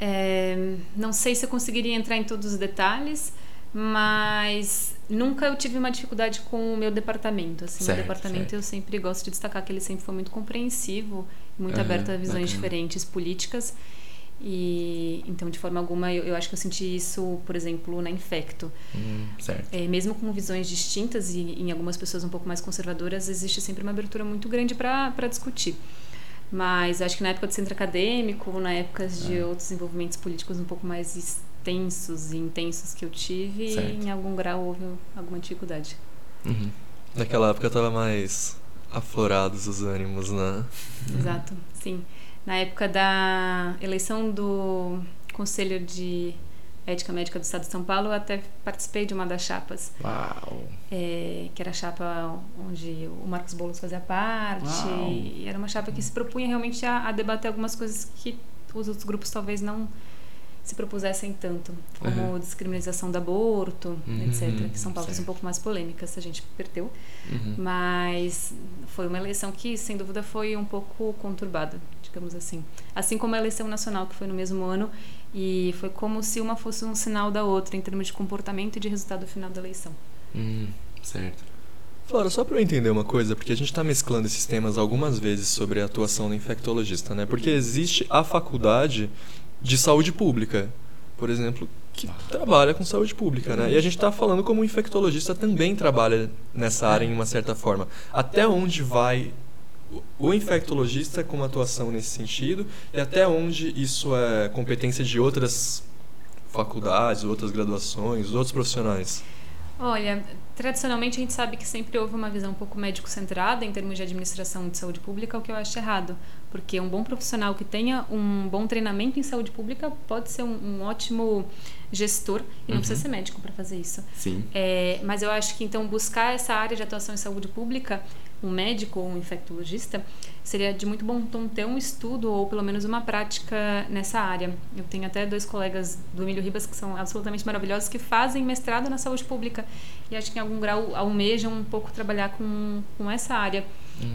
é, não sei se eu conseguiria entrar em todos os detalhes, mas nunca eu tive uma dificuldade com o meu departamento. Assim, certo, meu departamento certo. eu sempre gosto de destacar que ele sempre foi muito compreensivo, muito Aham, aberto a visões bacana. diferentes políticas. E então, de forma alguma, eu, eu acho que eu senti isso, por exemplo, na Infecto. Hum. É, mesmo com visões distintas e em algumas pessoas um pouco mais conservadoras, existe sempre uma abertura muito grande para discutir. Mas acho que na época do centro acadêmico, na época de Ah. outros envolvimentos políticos um pouco mais extensos e intensos que eu tive, Certo. em algum grau houve alguma dificuldade. Uhum. Naquela época tava mais aflorados os ânimos, né? Exato, sim. Na época da eleição do Conselho de Ética Médica do Estado de São Paulo, eu até participei de uma das chapas. Uau. é, que era a chapa onde o Marcos Boulos fazia parte. Uau. E era uma chapa que se propunha realmente a, a debater algumas coisas que os outros grupos talvez não se propusessem tanto, como Uhum. descriminalização do aborto, Uhum, etc., que são pautas certo. um pouco mais polêmicas, a gente perdeu. Uhum. Mas foi uma eleição que, sem dúvida, foi um pouco conturbada, digamos assim. Assim como a eleição nacional, que foi no mesmo ano, e foi como se uma fosse um sinal da outra em termos de comportamento e de resultado final da eleição. Hum, certo. Flora, só para eu entender uma coisa, porque a gente está mesclando esses temas algumas vezes sobre a atuação do infectologista, né? Porque existe a faculdade de saúde pública, por exemplo, que trabalha com saúde pública, né? E a gente está falando como o infectologista também trabalha nessa área em uma certa forma. Até onde vai o- o infectologista com uma atuação nesse sentido e até onde isso é competência de outras faculdades, outras graduações, outros profissionais? Olha, tradicionalmente a gente sabe que sempre houve uma visão um pouco médico-centrada em termos de administração de saúde pública, o que eu acho errado. Porque um bom profissional que tenha um bom treinamento em saúde pública pode ser um, um ótimo gestor e não Uhum. precisa ser médico para fazer isso. Sim. É, mas eu acho que então buscar essa área de atuação em saúde pública, um médico ou um infectologista, seria de muito bom tom ter um estudo ou pelo menos uma prática nessa área. Eu tenho até dois colegas do Emílio Ribas que são absolutamente maravilhosos que fazem mestrado na saúde pública e acho que em algum grau almejam um pouco trabalhar com, com essa área.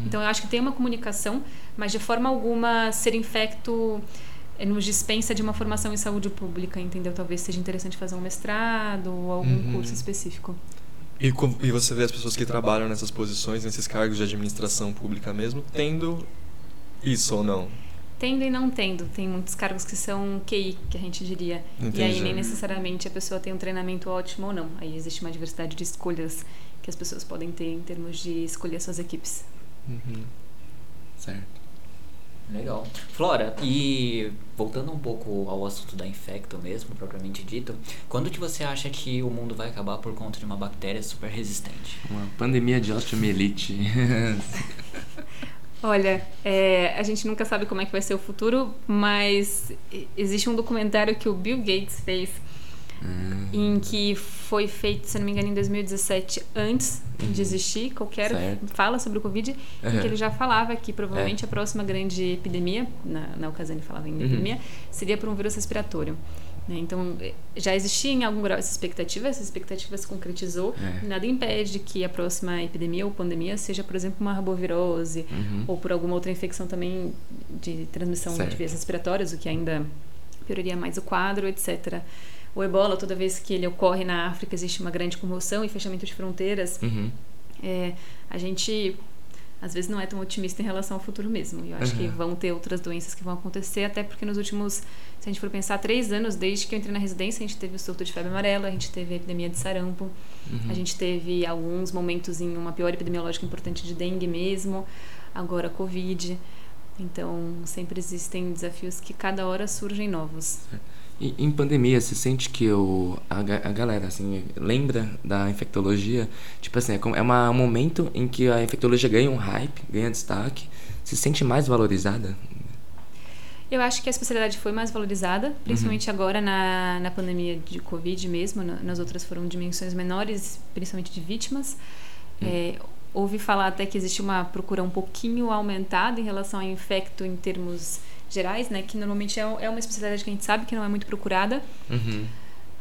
Então eu acho que tem uma comunicação, mas de forma alguma ser infecto eh, nos dispensa de uma formação em saúde pública, entendeu? Talvez seja interessante fazer um mestrado ou algum Uhum. curso específico. E, e você vê as pessoas que trabalham nessas posições, nesses cargos de administração pública mesmo, tendo isso ou não? Tendo e não tendo. Tem muitos cargos que são QI, que a gente diria. E aí Entendi. nem necessariamente a pessoa tem um treinamento ótimo ou não. Aí existe uma diversidade de escolhas que as pessoas podem ter em termos de escolher suas equipes. Uhum. Certo. Legal. Flora, e voltando um pouco ao assunto da infecto mesmo, propriamente dito, quando que você acha que o mundo vai acabar por conta de uma bactéria super resistente? Uma pandemia de osteomielite. Olha, é, a gente nunca sabe como é que vai ser o futuro, mas existe um documentário que o Bill Gates fez Hum, em que foi feito, se não me engano, em 2017, antes de existir qualquer Certo. fala sobre o Covid, em Aham. que ele já falava que provavelmente É. a próxima grande epidemia, na, na ocasião ele falava em Uhum. epidemia, seria por um vírus respiratório. né? Então, já existia em algum grau essa expectativa, essa expectativa se concretizou, É. nada impede que a próxima epidemia ou pandemia seja, por exemplo, uma arbovirose, Uhum. ou por alguma outra infecção também de transmissão Certo. de vias respiratórias, o que ainda pioraria mais o quadro, etc. O ebola, toda vez que ele ocorre na África, existe uma grande comoção e fechamento de fronteiras. Uhum. É, a gente, às vezes, não é tão otimista em relação ao futuro mesmo. E eu acho que Uhum. vão ter outras doenças que vão acontecer, até porque nos últimos, se a gente for pensar, três anos desde que eu entrei na residência, a gente teve o surto de febre amarela, a gente teve a epidemia de sarampo, Uhum. a gente teve alguns momentos em uma pior epidemiológica importante de dengue mesmo, agora Covid. Então, sempre existem desafios que cada hora surgem novos. E em pandemia, você sente que o, a, a galera, assim, lembra da infectologia? Tipo assim, é, como- é uma, um momento em que a infectologia ganha um hype, ganha destaque. Se sente mais valorizada? Eu acho que a especialidade foi mais valorizada, principalmente agora na, na pandemia de Covid mesmo. na- nas outras foram dimensões menores, principalmente de vítimas. É, ouvi falar até que existe uma procura um pouquinho aumentada em relação ao infecto em termos gerais, né? Que normalmente é, é uma especialidade que a gente sabe que não é muito procurada. Uhum.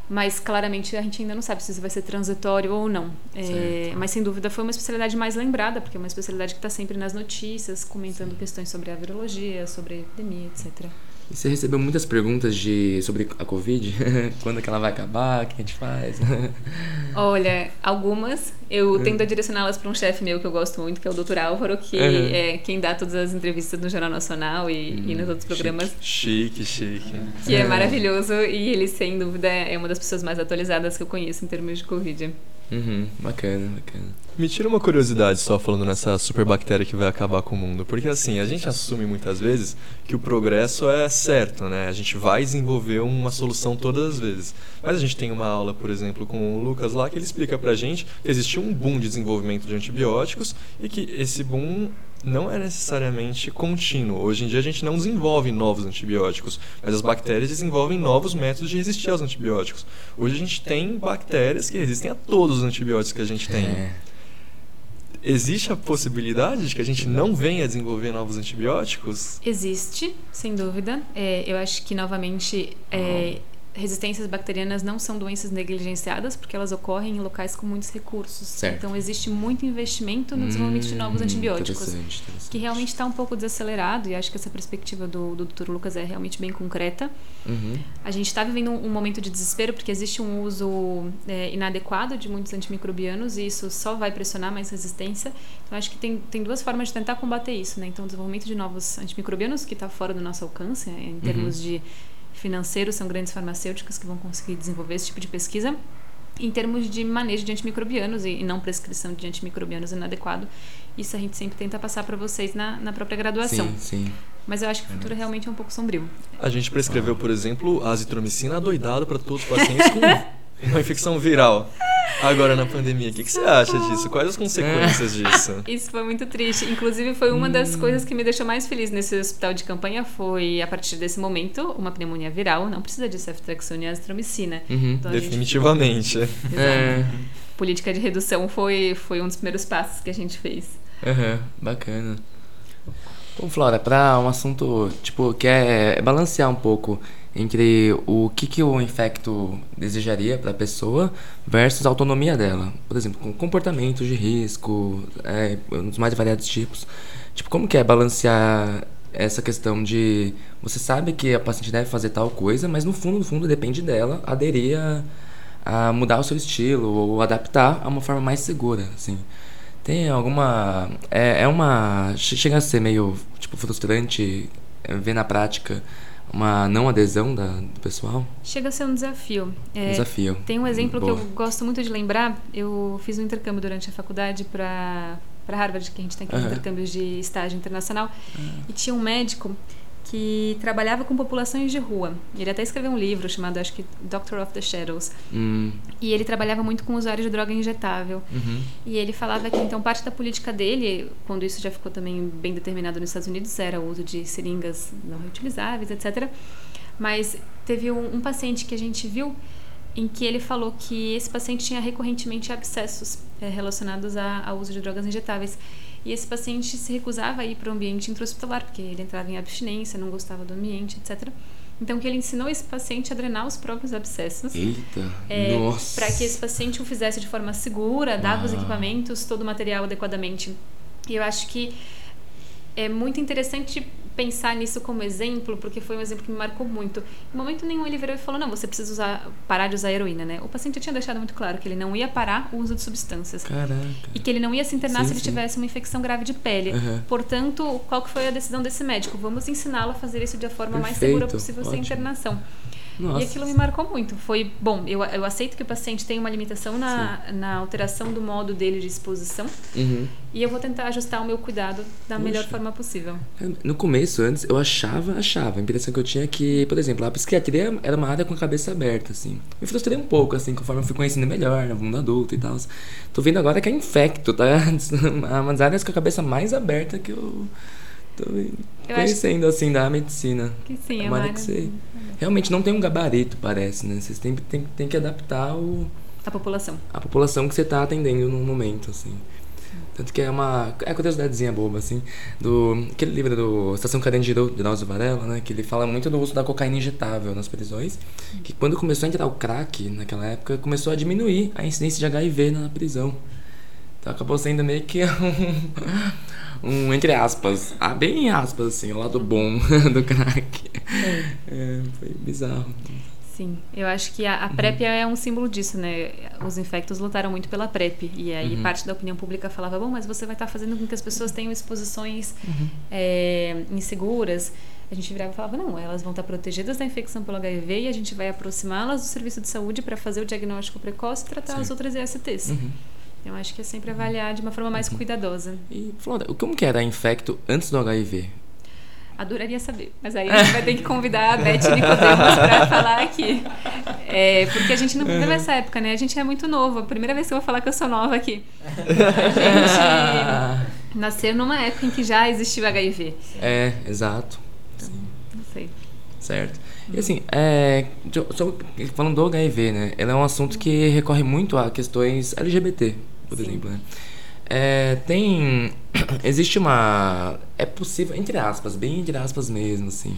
Mas claramente a gente ainda não sabe se isso vai ser transitório ou não. É, mas sem dúvida foi uma especialidade mais lembrada, porque é uma especialidade que está sempre nas notícias, comentando Sim. questões sobre a virologia, sobre a epidemia, etc. E você recebeu muitas perguntas de sobre a Covid? Quando é que ela vai acabar? O que a gente faz? Olha, algumas. Eu hum. tento direcioná-las para um chefe meu que eu gosto muito, que é o Dr. Álvaro, que uhum. é quem dá todas as entrevistas no Jornal Nacional e, hum, e nos outros programas. Chique, chique. Que é maravilhoso e ele, sem dúvida, é uma das pessoas mais atualizadas que eu conheço em termos de Covid. Uhum, bacana, bacana. Me tira uma curiosidade só falando nessa superbactéria que vai acabar com o mundo. Porque assim, a gente assume muitas vezes que o progresso é certo, né? A gente vai desenvolver uma solução todas as vezes. Mas a gente tem uma aula, por exemplo, com o Lucas lá, que ele explica pra gente que existiu um boom de desenvolvimento de antibióticos e que esse boom não é necessariamente contínuo. Hoje em dia a gente não desenvolve novos antibióticos, mas as bactérias desenvolvem novos métodos de resistir aos antibióticos. Hoje a gente tem bactérias que resistem a todos os antibióticos que a gente tem. É. Existe a possibilidade de que a gente não venha a desenvolver novos antibióticos? Existe, sem dúvida. É, eu acho que, novamente, é, resistências bacterianas não são doenças negligenciadas porque elas ocorrem em locais com muitos recursos. Certo. Então existe muito investimento no desenvolvimento de novos hum, antibióticos, interessante, interessante. que realmente está um pouco desacelerado e acho que essa perspectiva do, do Dr. Lucas é realmente bem concreta. Uhum. A gente está vivendo um, um, momento de desespero porque existe um uso é, inadequado de muitos antimicrobianos e isso só vai pressionar mais resistência. Então acho que tem, tem duas formas de tentar combater isso, né? Então o desenvolvimento de novos antimicrobianos que está fora do nosso alcance em termos uhum. de financeiros, são grandes farmacêuticas que vão conseguir desenvolver esse tipo de pesquisa. Em termos de manejo de antimicrobianos e, não prescrição de antimicrobianos inadequado, isso a gente sempre tenta passar para vocês na, na própria graduação. Sim, sim. Mas eu acho que o futuro realmente é um pouco sombrio. A gente prescreveu, por exemplo, a azitromicina adoidado para todos os pacientes com uma infecção viral agora na pandemia. O que, que, você acha disso? Quais as consequências disso? Isso foi muito triste. Inclusive, foi uma das hum. coisas que me deixou mais feliz nesse hospital de campanha foi, a partir desse momento, uma pneumonia viral. Não precisa de ceftriaxona e azitromicina. Uhum, então, definitivamente. Gente... É. Política de redução foi, foi um dos primeiros passos que a gente fez. Uhum, bacana. Bom, Flora, para um assunto, tipo, que é balancear um pouco entre o que, que o infecto desejaria para a pessoa versus a autonomia dela. Por exemplo, com comportamentos de risco, é, mais variados tipos. Tipo, como que é balancear essa questão de você sabe que a paciente deve fazer tal coisa, mas no fundo, no fundo, depende dela aderir a, a mudar o seu estilo ou adaptar a uma forma mais segura, assim. Tem alguma... É, é uma... Chega a ser meio, tipo, frustrante é, ver na prática uma não adesão da, do pessoal? Chega a ser um desafio. É, desafio. Tem um exemplo Boa. que eu gosto muito de lembrar. Eu fiz um intercâmbio durante a faculdade para para Harvard, que a gente tem aqueles uhum. intercâmbios de estágio internacional, uhum. e tinha um médico que trabalhava com populações de rua. Ele até escreveu um livro chamado, acho que, Doctor of the Shadows. Hum. E ele trabalhava muito com usuários de droga injetável. Uhum. E ele falava que, então, parte da política dele, quando isso já ficou também bem determinado nos Estados Unidos, era o uso de seringas não reutilizáveis, etc. Mas teve um, um paciente que a gente viu em que ele falou que esse paciente tinha recorrentemente abscessos é, relacionados ao uso de drogas injetáveis. E esse paciente se recusava a ir para o ambiente intra-hospitalar, porque ele entrava em abstinência, não gostava do ambiente, etc. Então, que ele ensinou esse paciente a drenar os próprios abscessos. Eita! É, nossa! Para que esse paciente o fizesse de forma segura, dava ah. os equipamentos, todo o material adequadamente. E eu acho que é muito interessante pensar nisso como exemplo, porque foi um exemplo que me marcou muito. Em momento nenhum ele virou e falou: não, você precisa usar, parar de usar heroína, né? O paciente tinha deixado muito claro que ele não ia parar o uso de substâncias. Caraca. E que ele não ia se internar sim, se ele sim. tivesse uma infecção grave de pele. Uhum. Portanto, qual que foi a decisão desse médico? Vamos ensiná-lo a fazer isso de forma Perfeito. mais segura possível Ótimo. sem internação. Nossa. E aquilo me marcou muito. Foi, bom, eu, eu aceito que o paciente tem uma limitação na, na alteração do modo dele de exposição. Uhum. E eu vou tentar ajustar o meu cuidado da Poxa. melhor forma possível. No começo, antes, eu achava, achava. A impressão que eu tinha é que, por exemplo, a psiquiatria era uma área com a cabeça aberta, assim. Me frustrei um pouco, assim, conforme eu fui conhecendo melhor, no mundo adulto e tal. Tô vendo agora que é infecto, tá? Uma das áreas com a cabeça mais aberta que eu tô conhecendo, acho... assim, da medicina. Que sim, é uma área que você realmente não tem um gabarito, parece, né? Vocês têm, tem, tem que adaptar o... A população. A população que você está atendendo no momento, assim. Tanto que é uma. É curiosidadezinha boba, assim. Do. Aquele livro do Estação Carandiru, de Drauzio Varela, né? Que ele fala muito do uso da cocaína injetável nas prisões. Que quando começou a entrar o crack, naquela época, começou a diminuir a incidência de HIV na prisão. Então acabou sendo meio que um. Um entre aspas. Ah, bem aspas, assim, o lado bom do crack. É, foi bizarro. Sim, eu acho que a, a PrEP é um símbolo disso, né? Os infectos lutaram muito pela PrEP. E aí Uhum. parte da opinião pública falava, bom, mas você vai estar fazendo com que as pessoas tenham exposições é, inseguras. A gente virava e falava, não, elas vão estar protegidas da infecção pelo HIV e a gente vai aproximá-las do serviço de saúde para fazer o diagnóstico precoce e tratar Sim. as outras ISTs. Uhum. Eu acho que é sempre avaliar de uma forma mais cuidadosa. E, Flora, como que era infecto antes do HIV? Adoraria saber, mas aí a gente vai ter que convidar a Beth Nicodemos para falar aqui. É, porque a gente não viveu essa época, né? A gente é muito novo. A primeira vez que eu vou falar que eu sou nova aqui. A gente nasceu numa época em que já existiu HIV. É, exato. Não sei. Certo. E assim, é, falando do HIV, né? Ele é um assunto que recorre muito a questões LGBT, por Sim. exemplo, né? É, tem. Existe uma. É possível, entre aspas, bem entre aspas mesmo, assim.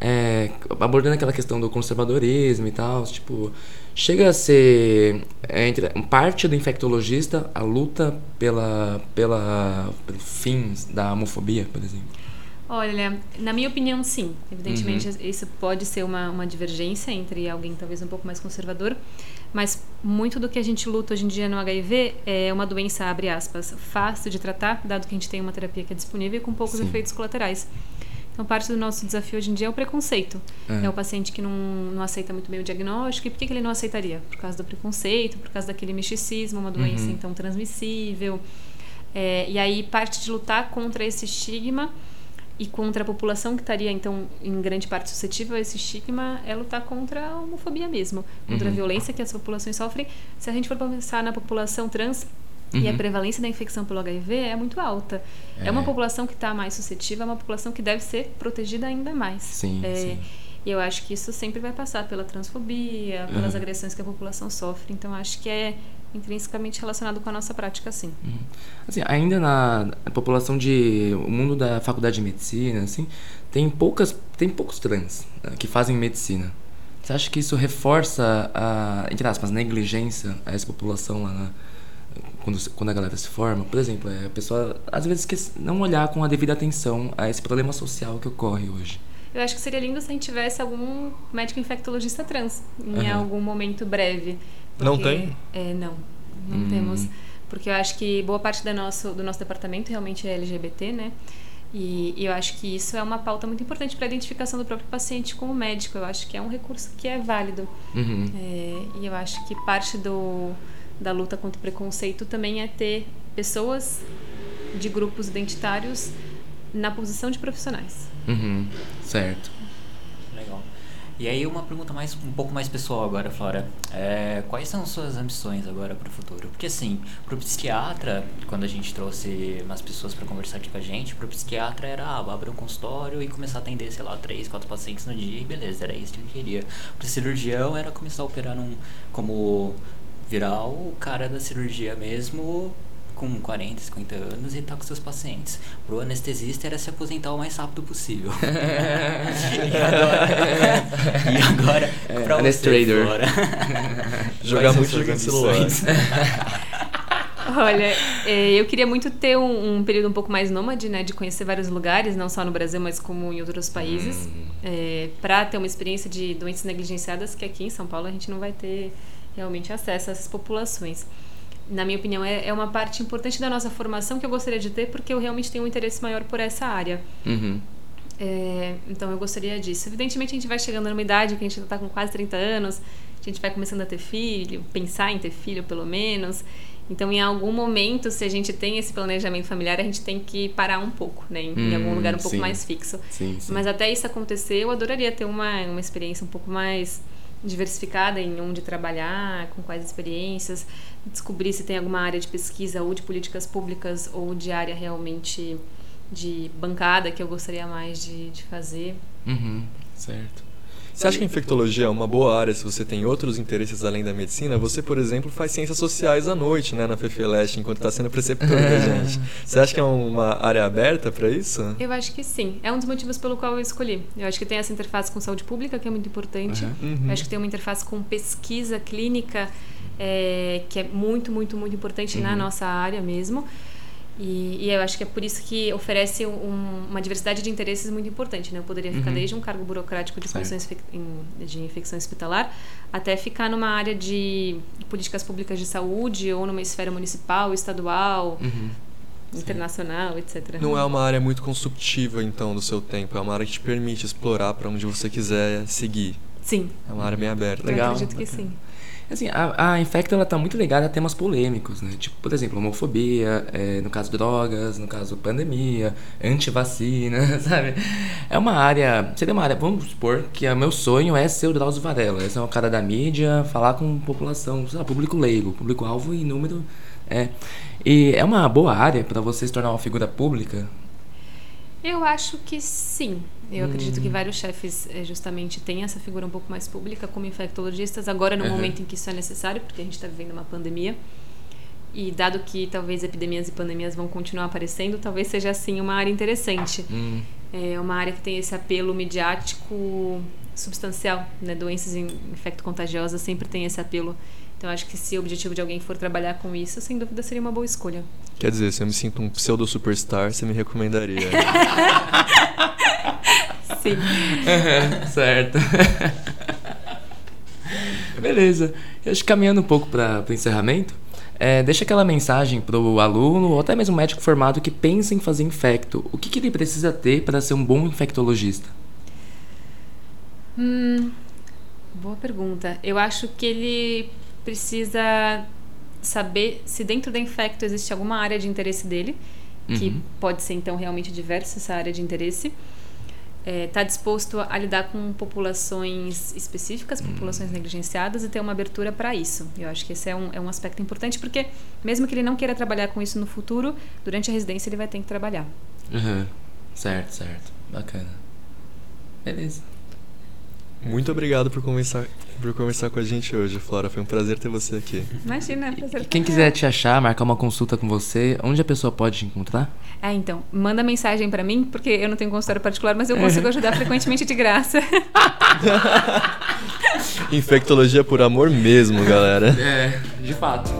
é, abordando aquela questão do conservadorismo e tal, tipo, chega a ser é, entre, parte do infectologista a luta pela, pela, pelo fins da homofobia, por exemplo. Olha, na minha opinião, sim. Evidentemente, isso pode ser uma, uma divergência entre alguém talvez um pouco mais conservador, mas muito do que a gente luta hoje em dia no HIV é uma doença, abre aspas, fácil de tratar, dado que a gente tem uma terapia que é disponível e com poucos Sim. efeitos colaterais. Então, parte do nosso desafio hoje em dia é o preconceito. É. É, o paciente que não, não aceita muito bem o diagnóstico. E por que, que ele não aceitaria? Por causa do preconceito, por causa daquele misticismo, uma doença Uhum. então transmissível. É, e aí parte de lutar contra esse estigma e contra a população que estaria então em grande parte suscetível a esse estigma é lutar contra a homofobia mesmo, contra a Uhum. violência que as populações sofrem. Se a gente for pensar na população trans e a Uhum. prevalência da infecção pelo HIV é muito alta. É, uma É. população que está mais suscetível, é uma população que deve ser protegida ainda mais. Sim, É, sim. E eu acho que isso sempre vai passar pela transfobia, pelas Uhum. agressões que a população sofre. Então acho que é intrinsecamente relacionado com a nossa prática, sim. Assim, ainda na população de o mundo da faculdade de medicina, assim, tem poucas tem poucos trans né, que fazem medicina. Você acha que isso reforça a, entre aspas, negligência a essa população lá na, quando, quando a galera se forma? Por exemplo, é, a pessoa às vezes não olhar com a devida atenção a esse problema social que ocorre hoje. Eu acho que seria lindo se a gente tivesse algum médico infectologista trans em Aham. algum momento breve. Não Porque- tem? É, não. Não Hum. temos. Porque eu acho que boa parte da nosso, do nosso departamento realmente é LGBT, né? E, e eu acho que isso é uma pauta muito importante para a identificação do próprio paciente com o médico. Eu acho que é um recurso que é válido. Uhum. É, e eu acho que parte do, da luta contra o preconceito também é ter pessoas de grupos identitários na posição de profissionais. Uhum. Certo. Legal. E aí uma pergunta mais um pouco mais pessoal agora, Flora. É, quais são suas ambições agora para o futuro? Porque assim, pro psiquiatra, quando a gente trouxe umas pessoas para conversar aqui com a gente, pro psiquiatra era ah, abrir um consultório e começar a atender, sei lá, três, quatro pacientes no dia e beleza, era isso que ele queria. Pro cirurgião era começar a operar num como virar o cara da cirurgia mesmo com 40, 50 anos e tá com seus pacientes. Pro anestesista era se aposentar o mais rápido possível. e agora, e agora É, pra você. Flora. Jogar muito de celular. Olha, é, eu queria muito ter um, um período um pouco mais nômade, né? De conhecer vários lugares, não só no Brasil, mas como em outros países. Hum. É, para ter uma experiência de doenças negligenciadas que aqui em São Paulo a gente não vai ter realmente acesso a essas populações. Na minha opinião, é, é uma parte importante da nossa formação que eu gostaria de ter, porque eu realmente tenho um interesse maior por essa área. Uhum. É, então eu gostaria disso. Evidentemente a gente vai chegando numa idade que a gente já está com quase 30 anos, a gente vai começando a ter filho, pensar em ter filho pelo menos. Então em algum momento, se a gente tem esse planejamento familiar, a gente tem que parar um pouco, né? Em, em algum Hum, lugar um pouco sim. mais fixo. Sim, sim. Mas até isso acontecer, eu adoraria ter uma, uma experiência um pouco mais diversificada em onde trabalhar, com quais experiências, descobrir se tem alguma área de pesquisa ou de políticas públicas ou de área realmente de bancada que eu gostaria mais de, de fazer. Uhum, certo. Você acha que a infectologia é uma boa área se você tem outros interesses além da medicina? Você, por exemplo, faz ciências sociais à noite, né, na FEFELEST, enquanto está sendo preceptor da gente. Você acha que é uma área aberta para isso? Eu acho que sim. É um dos motivos pelo qual eu escolhi. Eu acho que tem essa interface com saúde pública, que é muito importante. Uhum. Eu acho que tem uma interface com pesquisa clínica, é, que é muito, muito, muito importante na nossa área mesmo. E, e, eu acho que é por isso que oferece um, uma diversidade de interesses muito importante. Né? Eu poderia ficar Uhum. desde um cargo burocrático de, de infecção hospitalar até ficar numa área de políticas públicas de saúde ou numa esfera municipal, estadual, Uhum. internacional, etc. Não é uma área muito construtiva, então, do seu tempo. É uma área que te permite explorar para onde você quiser seguir. Sim, É uma área bem aberta. Legal, eu acredito que sim. Assim, a, a Infecto ela tá muito ligada a temas polêmicos, né? Tipo, por exemplo, homofobia, é, no caso drogas, no caso pandemia, antivacina, sabe? É uma área, seria uma área, vamos supor que o meu sonho é ser o Drauzio Varela, esse é um cara da mídia, falar com população, sei lá, público leigo, público-alvo e número, é. E é uma boa área para você se tornar uma figura pública? Eu acho que sim. Eu acredito Hum. que vários chefes eh, justamente têm essa figura um pouco mais pública como infectologistas, agora no Aham. momento em que isso é necessário, porque a gente está vivendo uma pandemia. E dado que talvez epidemias e pandemias vão continuar aparecendo, talvez seja assim uma área interessante. Hum, É uma área que tem esse apelo midiático substancial, né? Doenças in- infecto-contagiosas sempre tem esse apelo. Então acho que se o objetivo de alguém for trabalhar com isso, sem dúvida seria uma boa escolha. Quer dizer, se eu me sinto um pseudo superstar, você me recomendaria. Sim. certo. Beleza. Eu acho que caminhando um pouco para o encerramento, é, deixa aquela mensagem para o aluno ou até mesmo médico formado que pensa em fazer infecto. O que, que ele precisa ter para ser um bom infectologista? Hum, boa pergunta. Eu acho que ele precisa saber se dentro da infecto existe alguma área de interesse dele, que Uhum. pode ser então realmente diversa essa área de interesse. Está disposto a lidar com populações específicas, populações negligenciadas e ter uma abertura para isso. Eu acho que esse é um, é um aspecto importante porque, mesmo que ele não queira trabalhar com isso no futuro, durante a residência ele vai ter que trabalhar. Uhum. Certo, certo. Bacana. Beleza. Muito obrigado por conversar, por conversar com a gente hoje, Flora. Foi um prazer ter você aqui. Imagina, prazer E quem foi quiser te achar, marcar uma consulta com você, onde a pessoa pode te encontrar? É, então, manda mensagem pra mim, porque eu não tenho consultório particular, mas eu consigo ajudar frequentemente de graça. Infectologia por amor mesmo, galera. É, de fato.